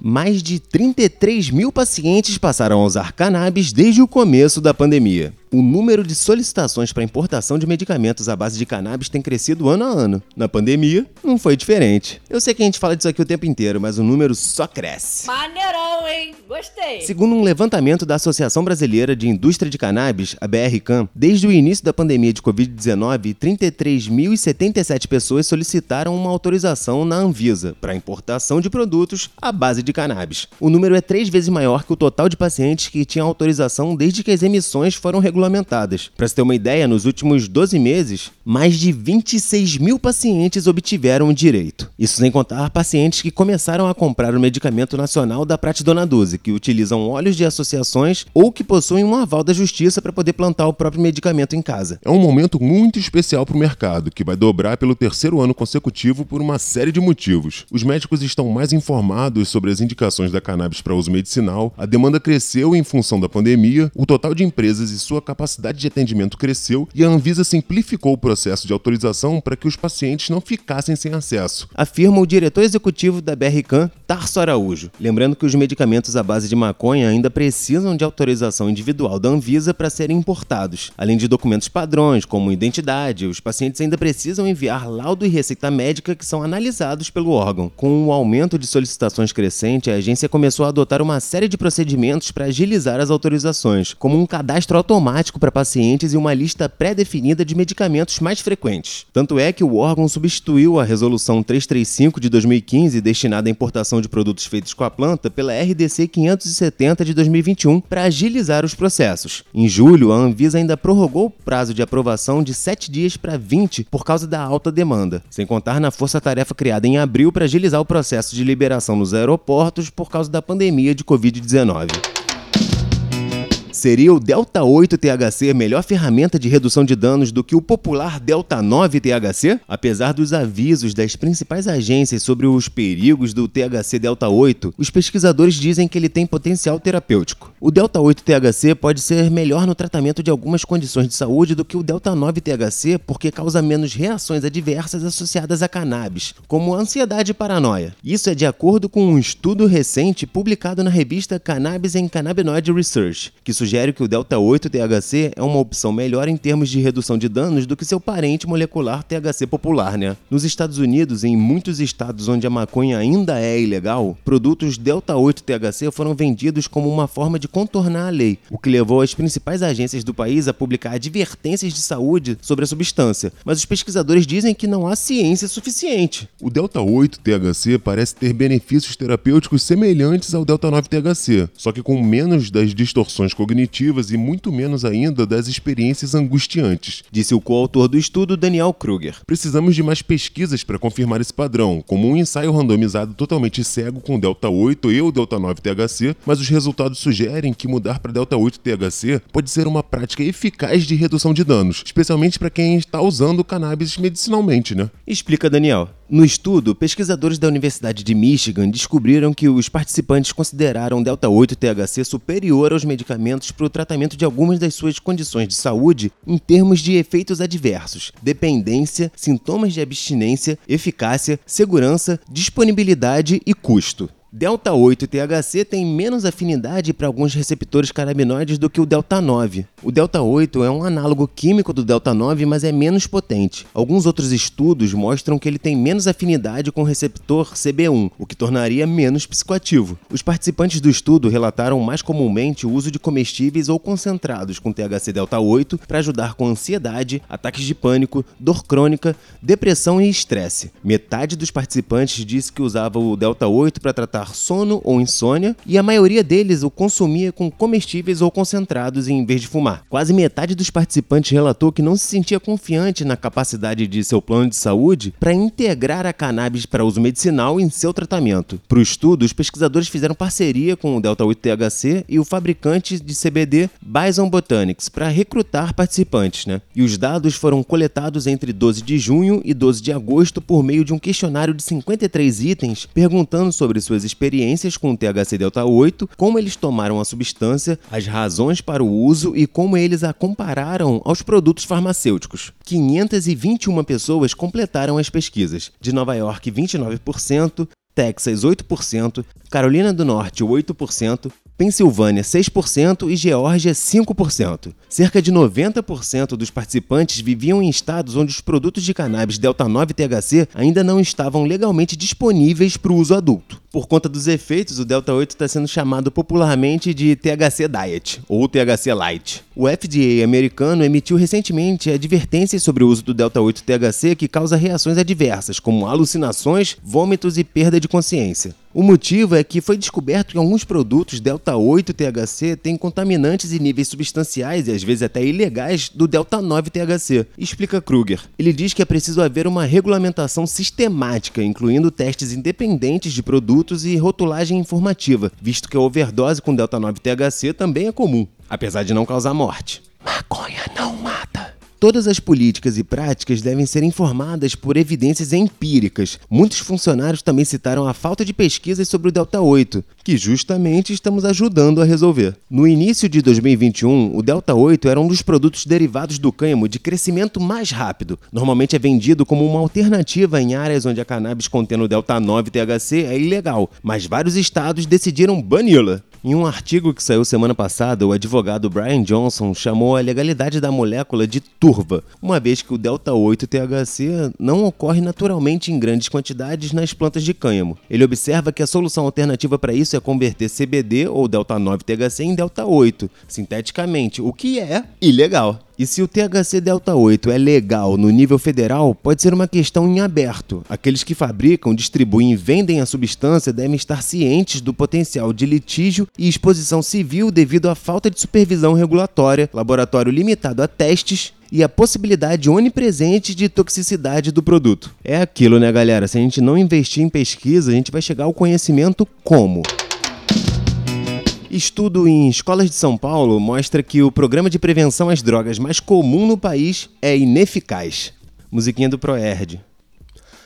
Mais de 33 mil pacientes passaram a usar cannabis desde o começo da pandemia o número de solicitações para importação de medicamentos à base de cannabis tem crescido ano a ano. Na pandemia, não foi diferente. Eu sei que a gente fala disso aqui o tempo inteiro, mas o número só cresce. Maneirão, hein? Gostei. Segundo um levantamento da Associação Brasileira de Indústria de Cannabis, a BRCAM, desde o início da pandemia de Covid-19, 33.077 pessoas solicitaram uma autorização na Anvisa para importação de produtos à base de cannabis. O número é três vezes maior que o total de pacientes que tinham autorização desde que as emissões foram regulamentadas regulamentadas. Para se ter uma ideia, nos últimos 12 meses, mais de 26 mil pacientes obtiveram o direito. Isso sem contar pacientes que começaram a comprar o medicamento nacional da Pratidona 12, que utilizam óleos de associações ou que possuem um aval da justiça para poder plantar o próprio medicamento em casa. É um momento muito especial para o mercado, que vai dobrar pelo terceiro ano consecutivo por uma série de motivos. Os médicos estão mais informados sobre as indicações da cannabis para uso medicinal, a demanda cresceu em função da pandemia, o total de empresas e sua capacidade de atendimento cresceu e a Anvisa simplificou o processo de autorização para que os pacientes não ficassem sem acesso. Afirma o diretor executivo da BRCAM, Tarso Araújo. Lembrando que os medicamentos à base de maconha ainda precisam de autorização individual da Anvisa para serem importados. Além de documentos padrões, como identidade, os pacientes ainda precisam enviar laudo e receita médica que são analisados pelo órgão. Com o aumento de solicitações crescente, a agência começou a adotar uma série de procedimentos para agilizar as autorizações, como um cadastro automático para pacientes e uma lista pré-definida de medicamentos mais frequentes. Tanto é que o órgão substituiu a Resolução 335 de 2015, destinada à importação de produtos feitos com a planta, pela RDC 570 de 2021, para agilizar os processos. Em julho, a Anvisa ainda prorrogou o prazo de aprovação de 7 dias para 20 por causa da alta demanda, sem contar na força-tarefa criada em abril para agilizar o processo de liberação nos aeroportos por causa da pandemia de Covid-19. Seria o Delta 8 THC melhor ferramenta de redução de danos do que o popular Delta 9 THC? Apesar dos avisos das principais agências sobre os perigos do THC Delta 8, os pesquisadores dizem que ele tem potencial terapêutico. O Delta 8 THC pode ser melhor no tratamento de algumas condições de saúde do que o Delta 9 THC porque causa menos reações adversas associadas a cannabis, como ansiedade e paranoia. Isso é de acordo com um estudo recente publicado na revista Cannabis and Cannabinoid Research, que sugere sugere que o delta 8 THC é uma opção melhor em termos de redução de danos do que seu parente molecular THC popular, né? Nos Estados Unidos, em muitos estados onde a maconha ainda é ilegal, produtos delta 8 THC foram vendidos como uma forma de contornar a lei, o que levou as principais agências do país a publicar advertências de saúde sobre a substância. Mas os pesquisadores dizem que não há ciência suficiente. O delta 8 THC parece ter benefícios terapêuticos semelhantes ao delta 9 THC, só que com menos das distorções cognitivas cognitivas e muito menos ainda das experiências angustiantes, disse o coautor do estudo Daniel Kruger. Precisamos de mais pesquisas para confirmar esse padrão, como um ensaio randomizado totalmente cego com Delta 8 e o Delta 9 THC, mas os resultados sugerem que mudar para Delta 8 THC pode ser uma prática eficaz de redução de danos, especialmente para quem está usando cannabis medicinalmente, né? Explica Daniel. No estudo, pesquisadores da Universidade de Michigan descobriram que os participantes consideraram Delta 8 THC superior aos medicamentos para o tratamento de algumas das suas condições de saúde em termos de efeitos adversos, dependência, sintomas de abstinência, eficácia, segurança, disponibilidade e custo. Delta 8 THC tem menos afinidade para alguns receptores canabinoides do que o Delta 9. O Delta 8 é um análogo químico do Delta 9, mas é menos potente. Alguns outros estudos mostram que ele tem menos afinidade com o receptor CB1, o que tornaria menos psicoativo. Os participantes do estudo relataram mais comumente o uso de comestíveis ou concentrados com THC Delta 8 para ajudar com ansiedade, ataques de pânico, dor crônica, depressão e estresse. Metade dos participantes disse que usava o Delta 8 para tratar sono ou insônia, e a maioria deles o consumia com comestíveis ou concentrados em vez de fumar. Quase metade dos participantes relatou que não se sentia confiante na capacidade de seu plano de saúde para integrar a cannabis para uso medicinal em seu tratamento. Para o estudo, os pesquisadores fizeram parceria com o Delta 8 THC e o fabricante de CBD Bison Botanics para recrutar participantes, né? E os dados foram coletados entre 12 de junho e 12 de agosto por meio de um questionário de 53 itens perguntando sobre suas experiências com o THC Delta 8, como eles tomaram a substância, as razões para o uso e como eles a compararam aos produtos farmacêuticos. 521 pessoas completaram as pesquisas, de Nova York 29%, Texas 8%, Carolina do Norte 8%, Pensilvânia 6% e Geórgia 5%. Cerca de 90% dos participantes viviam em estados onde os produtos de cannabis Delta 9 THC ainda não estavam legalmente disponíveis para o uso adulto. Por conta dos efeitos, o Delta 8 está sendo chamado popularmente de THC Diet ou THC Light. O FDA americano emitiu recentemente advertências sobre o uso do Delta 8 THC que causa reações adversas, como alucinações, vômitos e perda de consciência. O motivo é que foi descoberto que alguns produtos Delta 8 THC têm contaminantes e níveis substanciais e às vezes até ilegais do Delta 9 THC, explica Kruger. Ele diz que é preciso haver uma regulamentação sistemática, incluindo testes independentes de produtos e rotulagem informativa, visto que a overdose com Delta 9 THC também é comum, apesar de não causar morte. Maconha não mata. Todas as políticas e práticas devem ser informadas por evidências empíricas. Muitos funcionários também citaram a falta de pesquisas sobre o Delta 8, que justamente estamos ajudando a resolver. No início de 2021, o Delta 8 era um dos produtos derivados do cânhamo de crescimento mais rápido. Normalmente é vendido como uma alternativa em áreas onde a cannabis contendo o Delta 9 THC é ilegal, mas vários estados decidiram bani-la. Em um artigo que saiu semana passada, o advogado Brian Johnson chamou a legalidade da molécula de turva, uma vez que o delta 8 THC não ocorre naturalmente em grandes quantidades nas plantas de cânhamo. Ele observa que a solução alternativa para isso é converter CBD ou delta 9 THC em delta 8, sinteticamente, o que é ilegal. E se o THC Delta 8 é legal no nível federal, pode ser uma questão em aberto. Aqueles que fabricam, distribuem e vendem a substância devem estar cientes do potencial de litígio e exposição civil devido à falta de supervisão regulatória, laboratório limitado a testes e a possibilidade onipresente de toxicidade do produto. É aquilo, né, galera? Se a gente não investir em pesquisa, a gente vai chegar ao conhecimento como? Estudo em escolas de São Paulo mostra que o programa de prevenção às drogas mais comum no país é ineficaz. Musiquinha do Proerd.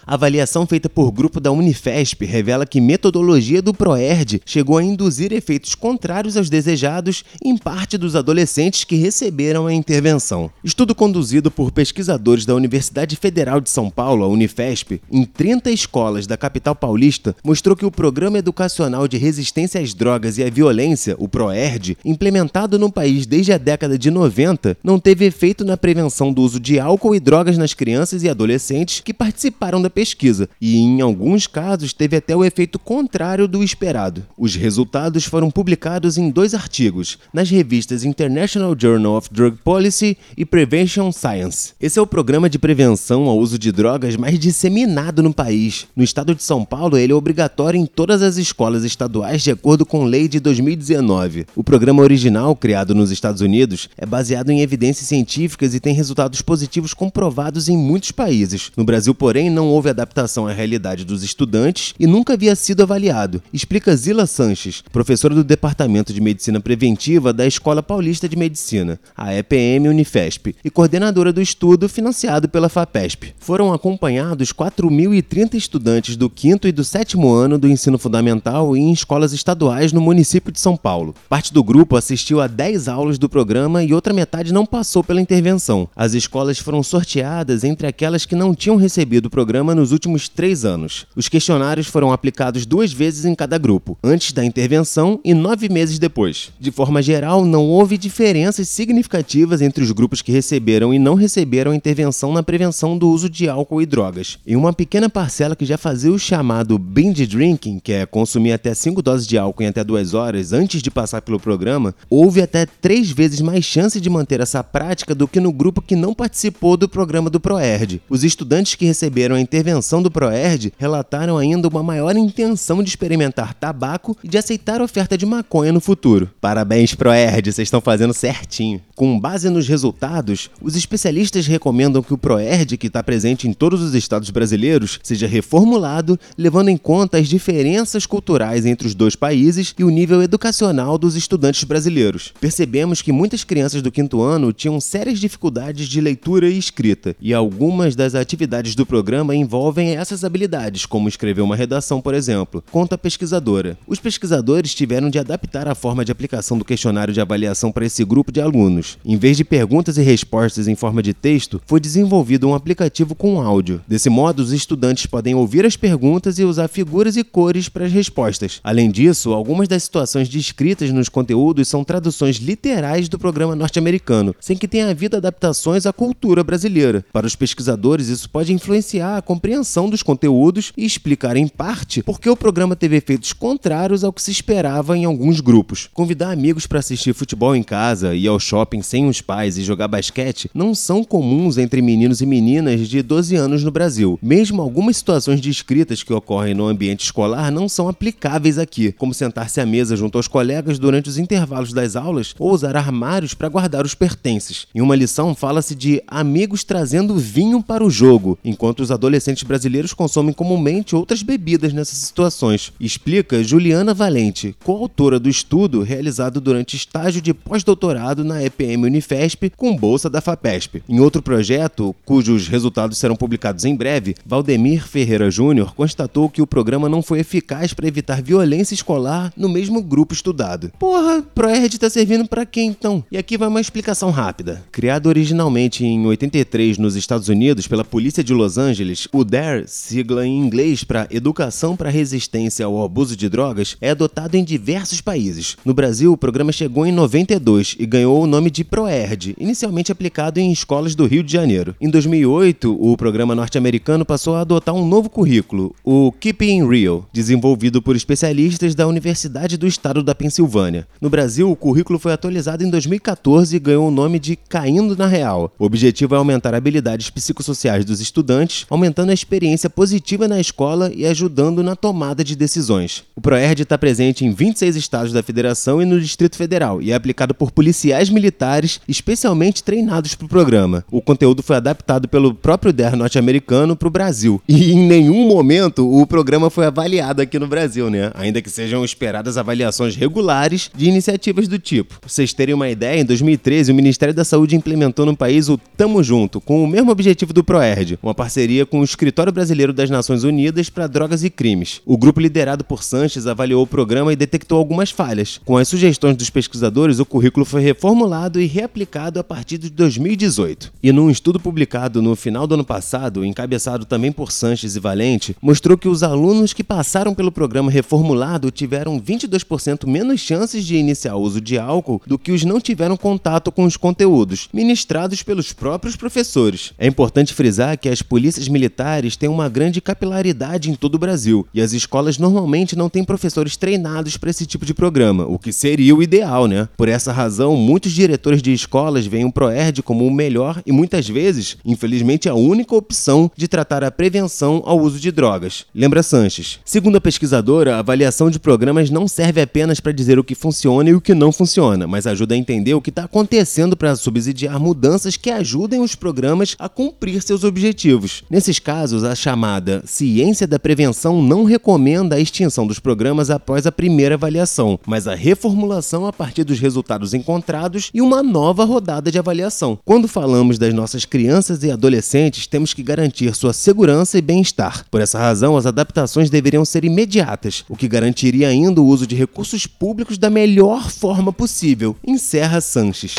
A avaliação feita por grupo da Unifesp revela que metodologia do ProERD chegou a induzir efeitos contrários aos desejados em parte dos adolescentes que receberam a intervenção. Estudo conduzido por pesquisadores da Universidade Federal de São Paulo, a Unifesp, em 30 escolas da capital paulista, mostrou que o Programa Educacional de Resistência às Drogas e à Violência, o ProERD, implementado no país desde a década de 90, não teve efeito na prevenção do uso de álcool e drogas nas crianças e adolescentes que participaram da pesquisa e, em alguns casos, teve até o efeito contrário do esperado. Os resultados foram publicados em dois artigos, nas revistas International Journal of Drug Policy e Prevention Science. Esse é o programa de prevenção ao uso de drogas mais disseminado no país. No estado de São Paulo, ele é obrigatório em todas as escolas estaduais de acordo com lei de 2019. O programa original, criado nos Estados Unidos, é baseado em evidências científicas e tem resultados positivos comprovados em muitos países. No Brasil, porém, não houve adaptação à realidade dos estudantes e nunca havia sido avaliado, explica Zila Sanches, professora do Departamento de Medicina Preventiva da Escola Paulista de Medicina, a EPM Unifesp, e coordenadora do estudo financiado pela FAPESP. Foram acompanhados 4.030 estudantes do quinto e do sétimo ano do ensino fundamental em escolas estaduais no município de São Paulo. Parte do grupo assistiu a 10 aulas do programa e outra metade não passou pela intervenção. As escolas foram sorteadas entre aquelas que não tinham recebido o programa nos últimos três anos. Os questionários foram aplicados duas vezes em cada grupo, antes da intervenção e nove meses depois. De forma geral, não houve diferenças significativas entre os grupos que receberam e não receberam intervenção na prevenção do uso de álcool e drogas. Em uma pequena parcela que já fazia o chamado binge drinking, que é consumir até cinco doses de álcool em até duas horas antes de passar pelo programa, houve até três vezes mais chance de manter essa prática do que no grupo que não participou do programa do ProERD. Os estudantes que receberam a intervenção intervenção do ProERD relataram ainda uma maior intenção de experimentar tabaco e de aceitar oferta de maconha no futuro. Parabéns, ProERD, vocês estão fazendo certinho. Com base nos resultados, os especialistas recomendam que o ProERD, que está presente em todos os estados brasileiros, seja reformulado, levando em conta as diferenças culturais entre os dois países e o nível educacional dos estudantes brasileiros. Percebemos que muitas crianças do quinto ano tinham sérias dificuldades de leitura e escrita, e algumas das atividades do programa desenvolvem essas habilidades, como escrever uma redação, por exemplo, conta a pesquisadora. Os pesquisadores tiveram de adaptar a forma de aplicação do questionário de avaliação para esse grupo de alunos. Em vez de perguntas e respostas em forma de texto, foi desenvolvido um aplicativo com áudio. Desse modo, os estudantes podem ouvir as perguntas e usar figuras e cores para as respostas. Além disso, algumas das situações descritas nos conteúdos são traduções literais do programa norte-americano, sem que tenha havido adaptações à cultura brasileira. Para os pesquisadores, isso pode influenciar a compreensão dos conteúdos e explicar em parte por que o programa teve efeitos contrários ao que se esperava em alguns grupos. Convidar amigos para assistir futebol em casa, ir ao shopping sem os pais e jogar basquete não são comuns entre meninos e meninas de 12 anos no Brasil. Mesmo algumas situações descritas que ocorrem no ambiente escolar não são aplicáveis aqui, como sentar-se à mesa junto aos colegas durante os intervalos das aulas ou usar armários para guardar os pertences. Em uma lição fala-se de amigos trazendo vinho para o jogo, enquanto os adolescentes adolescentes brasileiros consomem comumente outras bebidas nessas situações, explica Juliana Valente, coautora do estudo realizado durante estágio de pós-doutorado na EPM Unifesp com bolsa da FAPESP. Em outro projeto, cujos resultados serão publicados em breve, Valdemir Ferreira Júnior constatou que o programa não foi eficaz para evitar violência escolar no mesmo grupo estudado. Porra, ProErd tá servindo para quem então? E aqui vai uma explicação rápida. Criado originalmente em 83 nos Estados Unidos pela polícia de Los Angeles, o DARE, sigla em inglês para Educação para Resistência ao Abuso de Drogas, é adotado em diversos países. No Brasil, o programa chegou em 92 e ganhou o nome de ProErd, inicialmente aplicado em escolas do Rio de Janeiro. Em 2008, o programa norte-americano passou a adotar um novo currículo, o Keeping Real, desenvolvido por especialistas da Universidade do Estado da Pensilvânia. No Brasil, o currículo foi atualizado em 2014 e ganhou o nome de Caindo na Real. O objetivo é aumentar habilidades psicossociais dos estudantes, aumentando a experiência positiva na escola e ajudando na tomada de decisões. O ProErd está presente em 26 estados da federação e no Distrito Federal e é aplicado por policiais militares especialmente treinados para o programa. O conteúdo foi adaptado pelo próprio DER norte-americano para o Brasil e em nenhum momento o programa foi avaliado aqui no Brasil, né? Ainda que sejam esperadas avaliações regulares de iniciativas do tipo. Pra vocês terem uma ideia, em 2013 o Ministério da Saúde implementou no país o Tamo Junto, com o mesmo objetivo do ProErd, uma parceria com o Escritório Brasileiro das Nações Unidas para Drogas e Crimes. O grupo liderado por Sanches avaliou o programa e detectou algumas falhas. Com as sugestões dos pesquisadores, o currículo foi reformulado e reaplicado a partir de 2018. E num estudo publicado no final do ano passado, encabeçado também por Sanches e Valente, mostrou que os alunos que passaram pelo programa reformulado tiveram 22% menos chances de iniciar o uso de álcool do que os não tiveram contato com os conteúdos, ministrados pelos próprios professores. É importante frisar que as polícias militares têm uma grande capilaridade em todo o Brasil, e as escolas normalmente não têm professores treinados para esse tipo de programa, o que seria o ideal, né? Por essa razão, muitos diretores de escolas veem o ProErd como o melhor e muitas vezes, infelizmente, a única opção de tratar a prevenção ao uso de drogas. Lembra Sanches? Segundo a pesquisadora, a avaliação de programas não serve apenas para dizer o que funciona e o que não funciona, mas ajuda a entender o que está acontecendo para subsidiar mudanças que ajudem os programas a cumprir seus objetivos. Nesses casos, a chamada ciência da prevenção não recomenda a extinção dos programas após a primeira avaliação, mas a reformulação a partir dos resultados encontrados e uma nova rodada de avaliação. Quando falamos das nossas crianças e adolescentes, temos que garantir sua segurança e bem-estar. Por essa razão, as adaptações deveriam ser imediatas, o que garantiria ainda o uso de recursos públicos da melhor forma possível, encerra Sanches.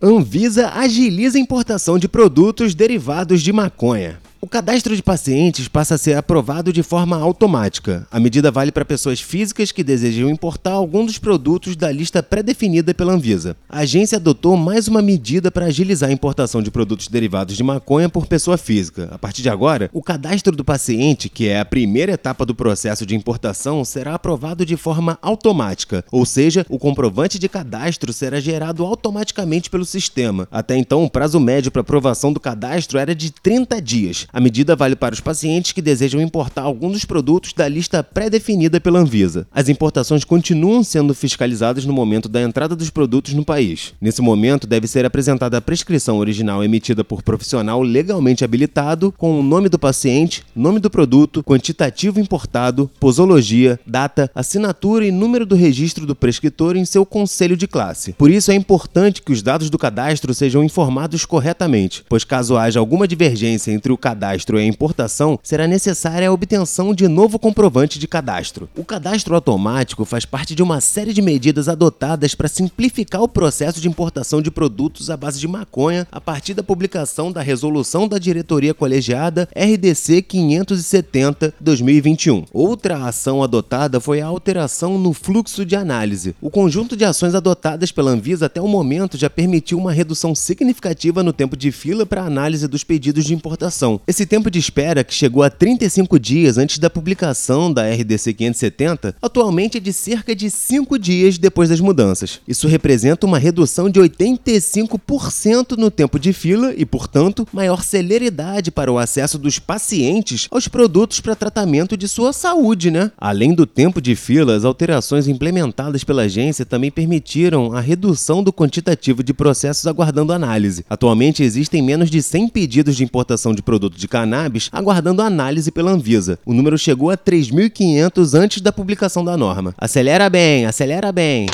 Anvisa agiliza a importação de produtos derivados de maconha. O cadastro de pacientes passa a ser aprovado de forma automática. A medida vale para pessoas físicas que desejam importar algum dos produtos da lista pré-definida pela Anvisa. A agência adotou mais uma medida para agilizar a importação de produtos derivados de maconha por pessoa física. A partir de agora, o cadastro do paciente, que é a primeira etapa do processo de importação, será aprovado de forma automática, ou seja, o comprovante de cadastro será gerado automaticamente pelo sistema. Até então, o prazo médio para aprovação do cadastro era de 30 dias. A medida vale para os pacientes que desejam importar algum dos produtos da lista pré-definida pela Anvisa. As importações continuam sendo fiscalizadas no momento da entrada dos produtos no país. Nesse momento, deve ser apresentada a prescrição original emitida por profissional legalmente habilitado, com o nome do paciente, nome do produto, quantitativo importado, posologia, data, assinatura e número do registro do prescritor em seu conselho de classe. Por isso, é importante que os dados do cadastro sejam informados corretamente, pois caso haja alguma divergência entre o cadastro cadastro e a importação, será necessária a obtenção de novo comprovante de cadastro. O cadastro automático faz parte de uma série de medidas adotadas para simplificar o processo de importação de produtos à base de maconha a partir da publicação da resolução da diretoria colegiada RDC 570/2021. Outra ação adotada foi a alteração no fluxo de análise. O conjunto de ações adotadas pela Anvisa até o momento já permitiu uma redução significativa no tempo de fila para análise dos pedidos de importação. Esse tempo de espera, que chegou a 35 dias antes da publicação da RDC 570, atualmente é de cerca de 5 dias depois das mudanças. Isso representa uma redução de 85% no tempo de fila e, portanto, maior celeridade para o acesso dos pacientes aos produtos para tratamento de sua saúde, né? Além do tempo de fila, as alterações implementadas pela agência também permitiram a redução do quantitativo de processos aguardando análise. Atualmente existem menos de 100 pedidos de importação de produtos de cannabis aguardando análise pela Anvisa. O número chegou a 3.500 antes da publicação da norma. Acelera bem, acelera bem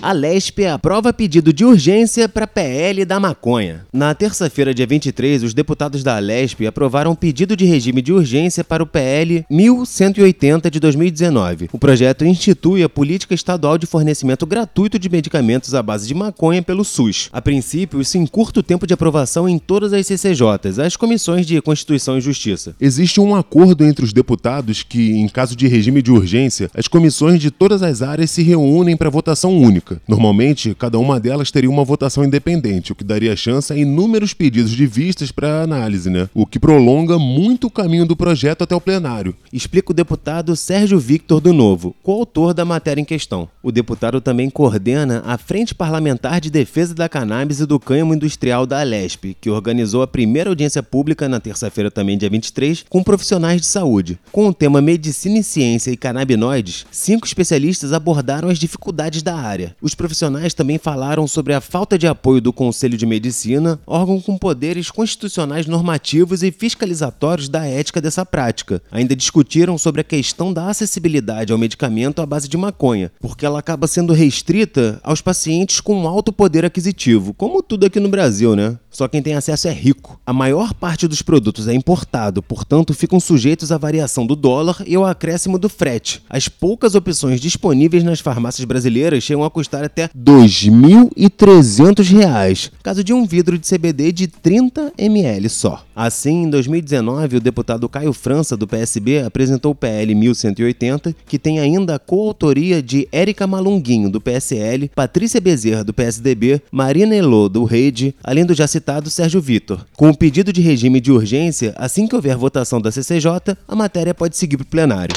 a Lespe aprova pedido de urgência para PL da maconha. Na terça-feira, dia 23, os deputados da Lespe aprovaram pedido de regime de urgência para o PL 1180 de 2019. O projeto institui a política estadual de fornecimento gratuito de medicamentos à base de maconha pelo SUS. A princípio, isso encurta o tempo de aprovação em todas as CCJs, as comissões de Constituição e Justiça. Existe um acordo entre os deputados que, em caso de regime de urgência, as comissões de todas as áreas se reúnem para votação única. Normalmente, cada uma delas teria uma votação independente, o que daria chance a inúmeros pedidos de vistas para análise, né? O que prolonga muito o caminho do projeto até o plenário. Explica o deputado Sérgio Victor do Novo, coautor da matéria em questão. O deputado também coordena a Frente Parlamentar de Defesa da Cannabis e do Cânhamo Industrial da Alesp, que organizou a primeira audiência pública na terça-feira também, dia 23, com profissionais de saúde. Com o tema Medicina e Ciência e Canabinoides, cinco especialistas abordaram as dificuldades da área. Os profissionais também falaram sobre a falta de apoio do Conselho de Medicina, órgão com poderes constitucionais normativos e fiscalizatórios da ética dessa prática. Ainda discutiram sobre a questão da acessibilidade ao medicamento à base de maconha, porque ela acaba sendo restrita aos pacientes com alto poder aquisitivo, como tudo aqui no Brasil, né? Só quem tem acesso é rico. A maior parte dos produtos é importado, portanto, ficam sujeitos à variação do dólar e ao acréscimo do frete. As poucas opções disponíveis nas farmácias brasileiras chegam a custar até R$ 2.300, caso de um vidro de CBD de 30 ml só. Assim, em 2019, o deputado Caio França, do PSB, apresentou o PL 1180, que tem ainda a coautoria de Érica Malunguinho, do PSL, Patrícia Bezerra, do PSDB, Marina Elô, do Rede, além do já citado deputado Sérgio Vitor. Com o pedido de regime de urgência, assim que houver votação da CCJ, a matéria pode seguir para o plenário.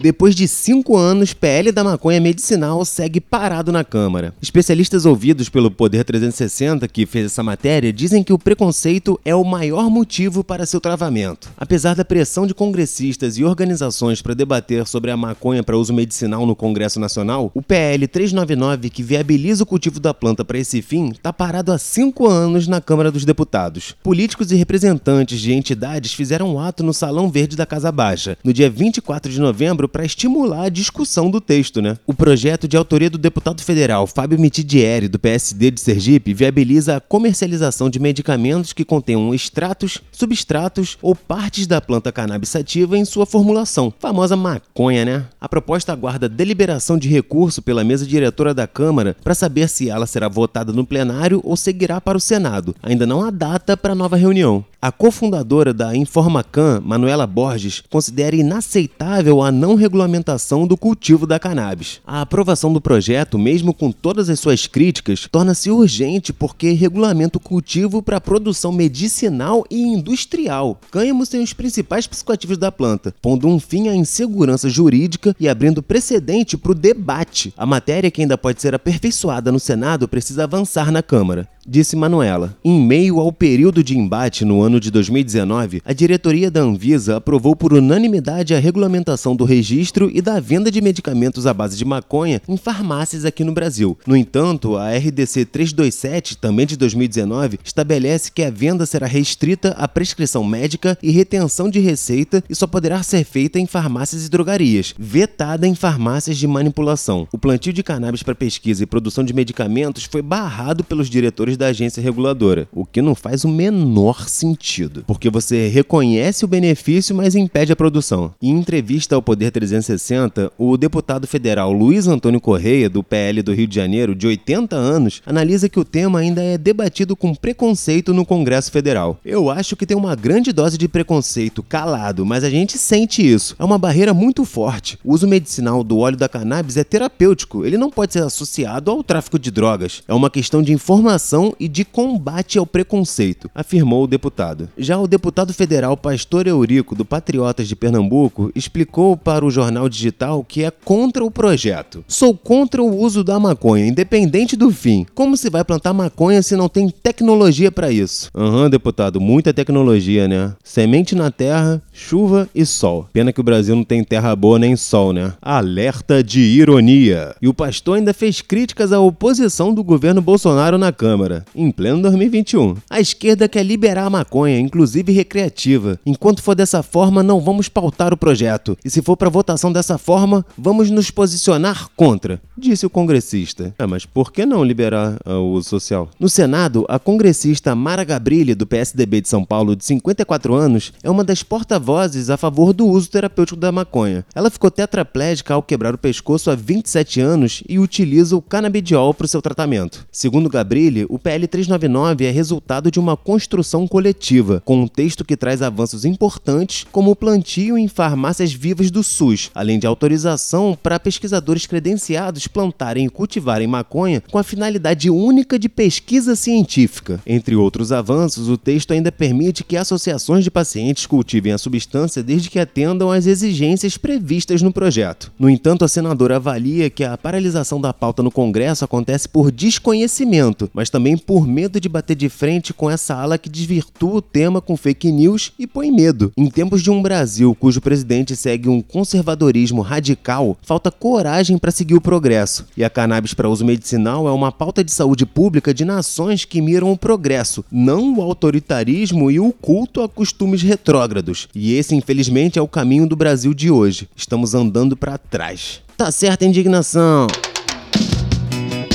Depois de cinco anos, PL da maconha medicinal segue parado na Câmara. Especialistas ouvidos pelo Poder 360, que fez essa matéria, dizem que o preconceito é o maior motivo para seu travamento. Apesar da pressão de congressistas e organizações para debater sobre a maconha para uso medicinal no Congresso Nacional, o PL 399, que viabiliza o cultivo da planta para esse fim, está parado há cinco anos na Câmara dos Deputados. Políticos e representantes de entidades fizeram um ato no Salão Verde da Casa Baixa, no dia 24 de novembro para estimular a discussão do texto, né? O projeto de autoria do deputado federal Fábio Mitidieri, do PSD de Sergipe, viabiliza a comercialização de medicamentos que contenham extratos, substratos ou partes da planta cannabis sativa em sua formulação. Famosa maconha, né? A proposta aguarda deliberação de recurso pela mesa diretora da Câmara para saber se ela será votada no plenário ou seguirá para o Senado. Ainda não há data para a nova reunião. A cofundadora da Informacan, Manuela Borges, considera inaceitável a não regulamentação do cultivo da cannabis. A aprovação do projeto, mesmo com todas as suas críticas, torna-se urgente porque regulamenta o cultivo para produção medicinal e industrial. Cânhamos tem os principais psicoativos da planta, pondo um fim à insegurança jurídica e abrindo precedente para o debate. A matéria, que ainda pode ser aperfeiçoada no Senado, precisa avançar na Câmara disse Manuela. Em meio ao período de embate no ano de 2019, a diretoria da Anvisa aprovou por unanimidade a regulamentação do registro e da venda de medicamentos à base de maconha em farmácias aqui no Brasil. No entanto, a RDC 327, também de 2019, estabelece que a venda será restrita à prescrição médica e retenção de receita e só poderá ser feita em farmácias e drogarias, vetada em farmácias de manipulação. O plantio de cannabis para pesquisa e produção de medicamentos foi barrado pelos diretores da agência reguladora, o que não faz o menor sentido, porque você reconhece o benefício, mas impede a produção. Em entrevista ao Poder 360, o deputado federal Luiz Antônio Correia, do PL do Rio de Janeiro, de 80 anos, analisa que o tema ainda é debatido com preconceito no Congresso Federal. Eu acho que tem uma grande dose de preconceito calado, mas a gente sente isso. É uma barreira muito forte. O uso medicinal do óleo da cannabis é terapêutico, ele não pode ser associado ao tráfico de drogas. É uma questão de informação e de combate ao preconceito, afirmou o deputado. Já o deputado federal Pastor Eurico, do Patriotas de Pernambuco, explicou para o jornal digital que é contra o projeto. Sou contra o uso da maconha, independente do fim. Como se vai plantar maconha se não tem tecnologia para isso? Aham, uhum, deputado, muita tecnologia, né? Semente na terra, chuva e sol. Pena que o Brasil não tem terra boa nem sol, né? Alerta de ironia. E o pastor ainda fez críticas à oposição do governo Bolsonaro na Câmara. Em pleno 2021. A esquerda quer liberar a maconha, inclusive recreativa. Enquanto for dessa forma, não vamos pautar o projeto. E se for para votação dessa forma, vamos nos posicionar contra, disse o congressista. É, mas por que não liberar uh, o uso social? No Senado, a congressista Mara Gabrilli, do PSDB de São Paulo, de 54 anos, é uma das porta-vozes a favor do uso terapêutico da maconha. Ela ficou tetraplégica ao quebrar o pescoço há 27 anos e utiliza o canabidiol para o seu tratamento. Segundo Gabrilli, o PL 399 é resultado de uma construção coletiva, com um texto que traz avanços importantes, como o plantio em farmácias vivas do SUS, além de autorização para pesquisadores credenciados plantarem e cultivarem maconha com a finalidade única de pesquisa científica. Entre outros avanços, o texto ainda permite que associações de pacientes cultivem a substância desde que atendam às exigências previstas no projeto. No entanto, a senadora avalia que a paralisação da pauta no Congresso acontece por desconhecimento, mas também por medo de bater de frente com essa ala que desvirtua o tema com fake news e põe medo. Em tempos de um Brasil cujo presidente segue um conservadorismo radical, falta coragem para seguir o progresso. E a cannabis para uso medicinal é uma pauta de saúde pública de nações que miram o progresso, não o autoritarismo e o culto a costumes retrógrados. E esse, infelizmente, é o caminho do Brasil de hoje. Estamos andando para trás. Tá certa a indignação.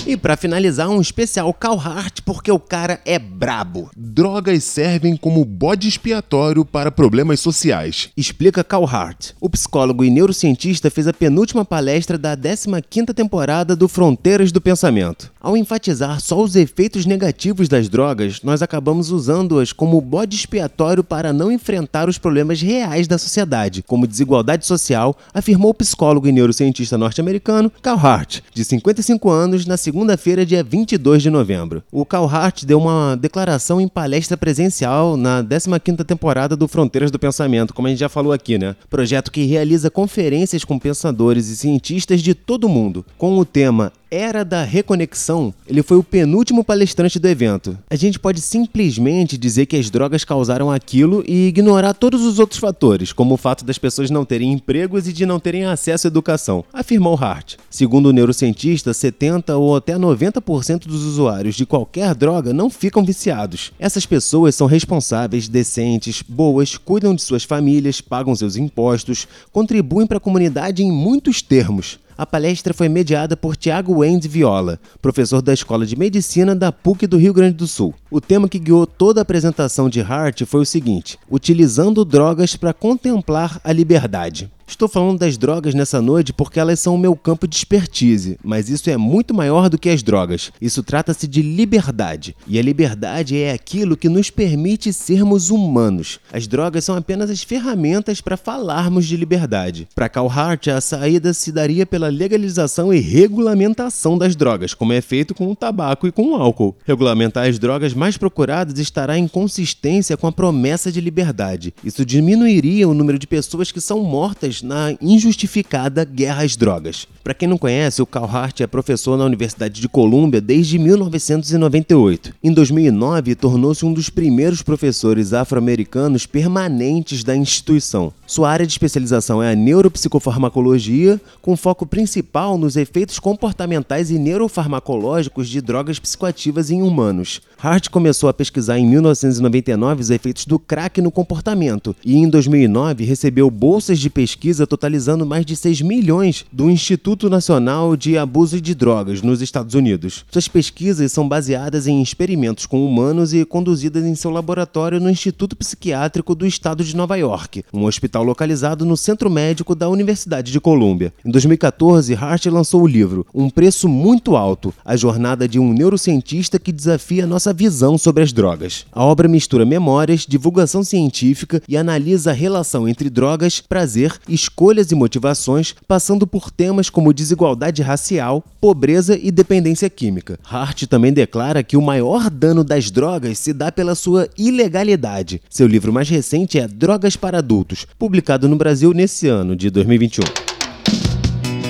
E para finalizar, um especial Calhart, porque o cara é brabo. Drogas servem como bode expiatório para problemas sociais. Explica Calhart. O psicólogo e neurocientista fez a penúltima palestra da 15ª temporada do Fronteiras do Pensamento. Ao enfatizar só os efeitos negativos das drogas, nós acabamos usando-as como bode expiatório para não enfrentar os problemas reais da sociedade, como desigualdade social, afirmou o psicólogo e neurocientista norte-americano Calhart, de 55 anos, na segunda segunda-feira, dia 22 de novembro. O Carl Hart deu uma declaração em palestra presencial na 15ª temporada do Fronteiras do Pensamento, como a gente já falou aqui, né? Projeto que realiza conferências com pensadores e cientistas de todo o mundo, com o tema era da reconexão, ele foi o penúltimo palestrante do evento. A gente pode simplesmente dizer que as drogas causaram aquilo e ignorar todos os outros fatores, como o fato das pessoas não terem empregos e de não terem acesso à educação, afirmou Hart. Segundo o neurocientista, 70 ou até 90% dos usuários de qualquer droga não ficam viciados. Essas pessoas são responsáveis, decentes, boas, cuidam de suas famílias, pagam seus impostos, contribuem para a comunidade em muitos termos. A palestra foi mediada por Tiago Wendy Viola, professor da Escola de Medicina da PUC do Rio Grande do Sul. O tema que guiou toda a apresentação de Hart foi o seguinte: utilizando drogas para contemplar a liberdade. Estou falando das drogas nessa noite porque elas são o meu campo de expertise, mas isso é muito maior do que as drogas. Isso trata-se de liberdade. E a liberdade é aquilo que nos permite sermos humanos. As drogas são apenas as ferramentas para falarmos de liberdade. Para Carl Hart, a saída se daria pela legalização e regulamentação das drogas, como é feito com o tabaco e com o álcool. Regulamentar as drogas mais procuradas estará em consistência com a promessa de liberdade. Isso diminuiria o número de pessoas que são mortas na injustificada guerra às drogas. Para quem não conhece, o Carl Hart é professor na Universidade de Colômbia desde 1998. Em 2009, tornou-se um dos primeiros professores afro-americanos permanentes da instituição. Sua área de especialização é a neuropsicofarmacologia, com foco principal nos efeitos comportamentais e neurofarmacológicos de drogas psicoativas em humanos. Hart começou a pesquisar em 1999 os efeitos do crack no comportamento e em 2009 recebeu bolsas de pesquisa totalizando mais de 6 milhões do Instituto Nacional de Abuso de Drogas nos Estados Unidos. Suas pesquisas são baseadas em experimentos com humanos e conduzidas em seu laboratório no Instituto Psiquiátrico do Estado de Nova York, um hospital localizado no Centro Médico da Universidade de Colômbia. Em 2014, Hart lançou o livro Um Preço Muito Alto: A Jornada de um Neurocientista que Desafia Nossa visão sobre as drogas. A obra mistura memórias, divulgação científica e analisa a relação entre drogas, prazer, escolhas e motivações, passando por temas como desigualdade racial, pobreza e dependência química. Hart também declara que o maior dano das drogas se dá pela sua ilegalidade. Seu livro mais recente é Drogas para Adultos, publicado no Brasil nesse ano de 2021.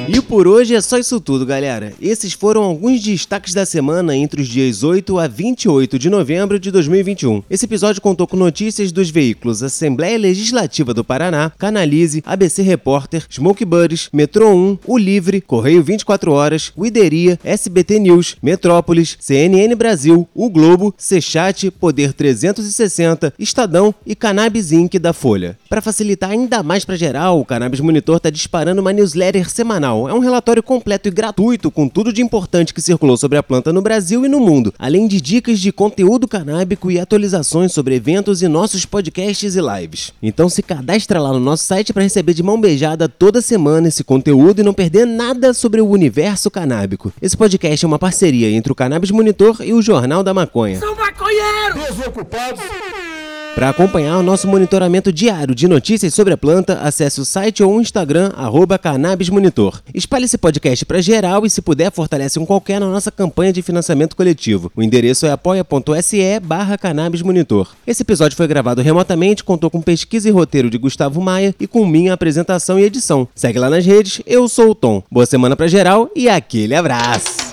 E por hoje é só isso tudo, galera. Esses foram alguns destaques da semana entre os dias 8 a 28 de novembro de 2021. Esse episódio contou com notícias dos veículos Assembleia Legislativa do Paraná, Canalize, ABC Repórter, Smoke Buddies, Metro 1, O Livre, Correio 24 Horas, Wideria, SBT News, Metrópolis, CNN Brasil, O Globo, Sechat, Poder 360, Estadão e Cannabis Inc. da Folha. Para facilitar ainda mais para geral, o Cannabis Monitor está disparando uma newsletter semanal é um relatório completo e gratuito com tudo de importante que circulou sobre a planta no Brasil e no mundo, além de dicas de conteúdo canábico e atualizações sobre eventos e nossos podcasts e lives. Então se cadastra lá no nosso site para receber de mão beijada toda semana esse conteúdo e não perder nada sobre o universo canábico. Esse podcast é uma parceria entre o Cannabis Monitor e o Jornal da Maconha. São maconheiros! Desocupados. Para acompanhar o nosso monitoramento diário de notícias sobre a planta, acesse o site ou o Instagram, arroba CannabisMonitor. Espalhe esse podcast para geral e, se puder, fortalece um qualquer na nossa campanha de financiamento coletivo. O endereço é apoia.se barra CannabisMonitor. Esse episódio foi gravado remotamente, contou com pesquisa e roteiro de Gustavo Maia e com minha apresentação e edição. Segue lá nas redes, eu sou o Tom. Boa semana para geral e aquele abraço!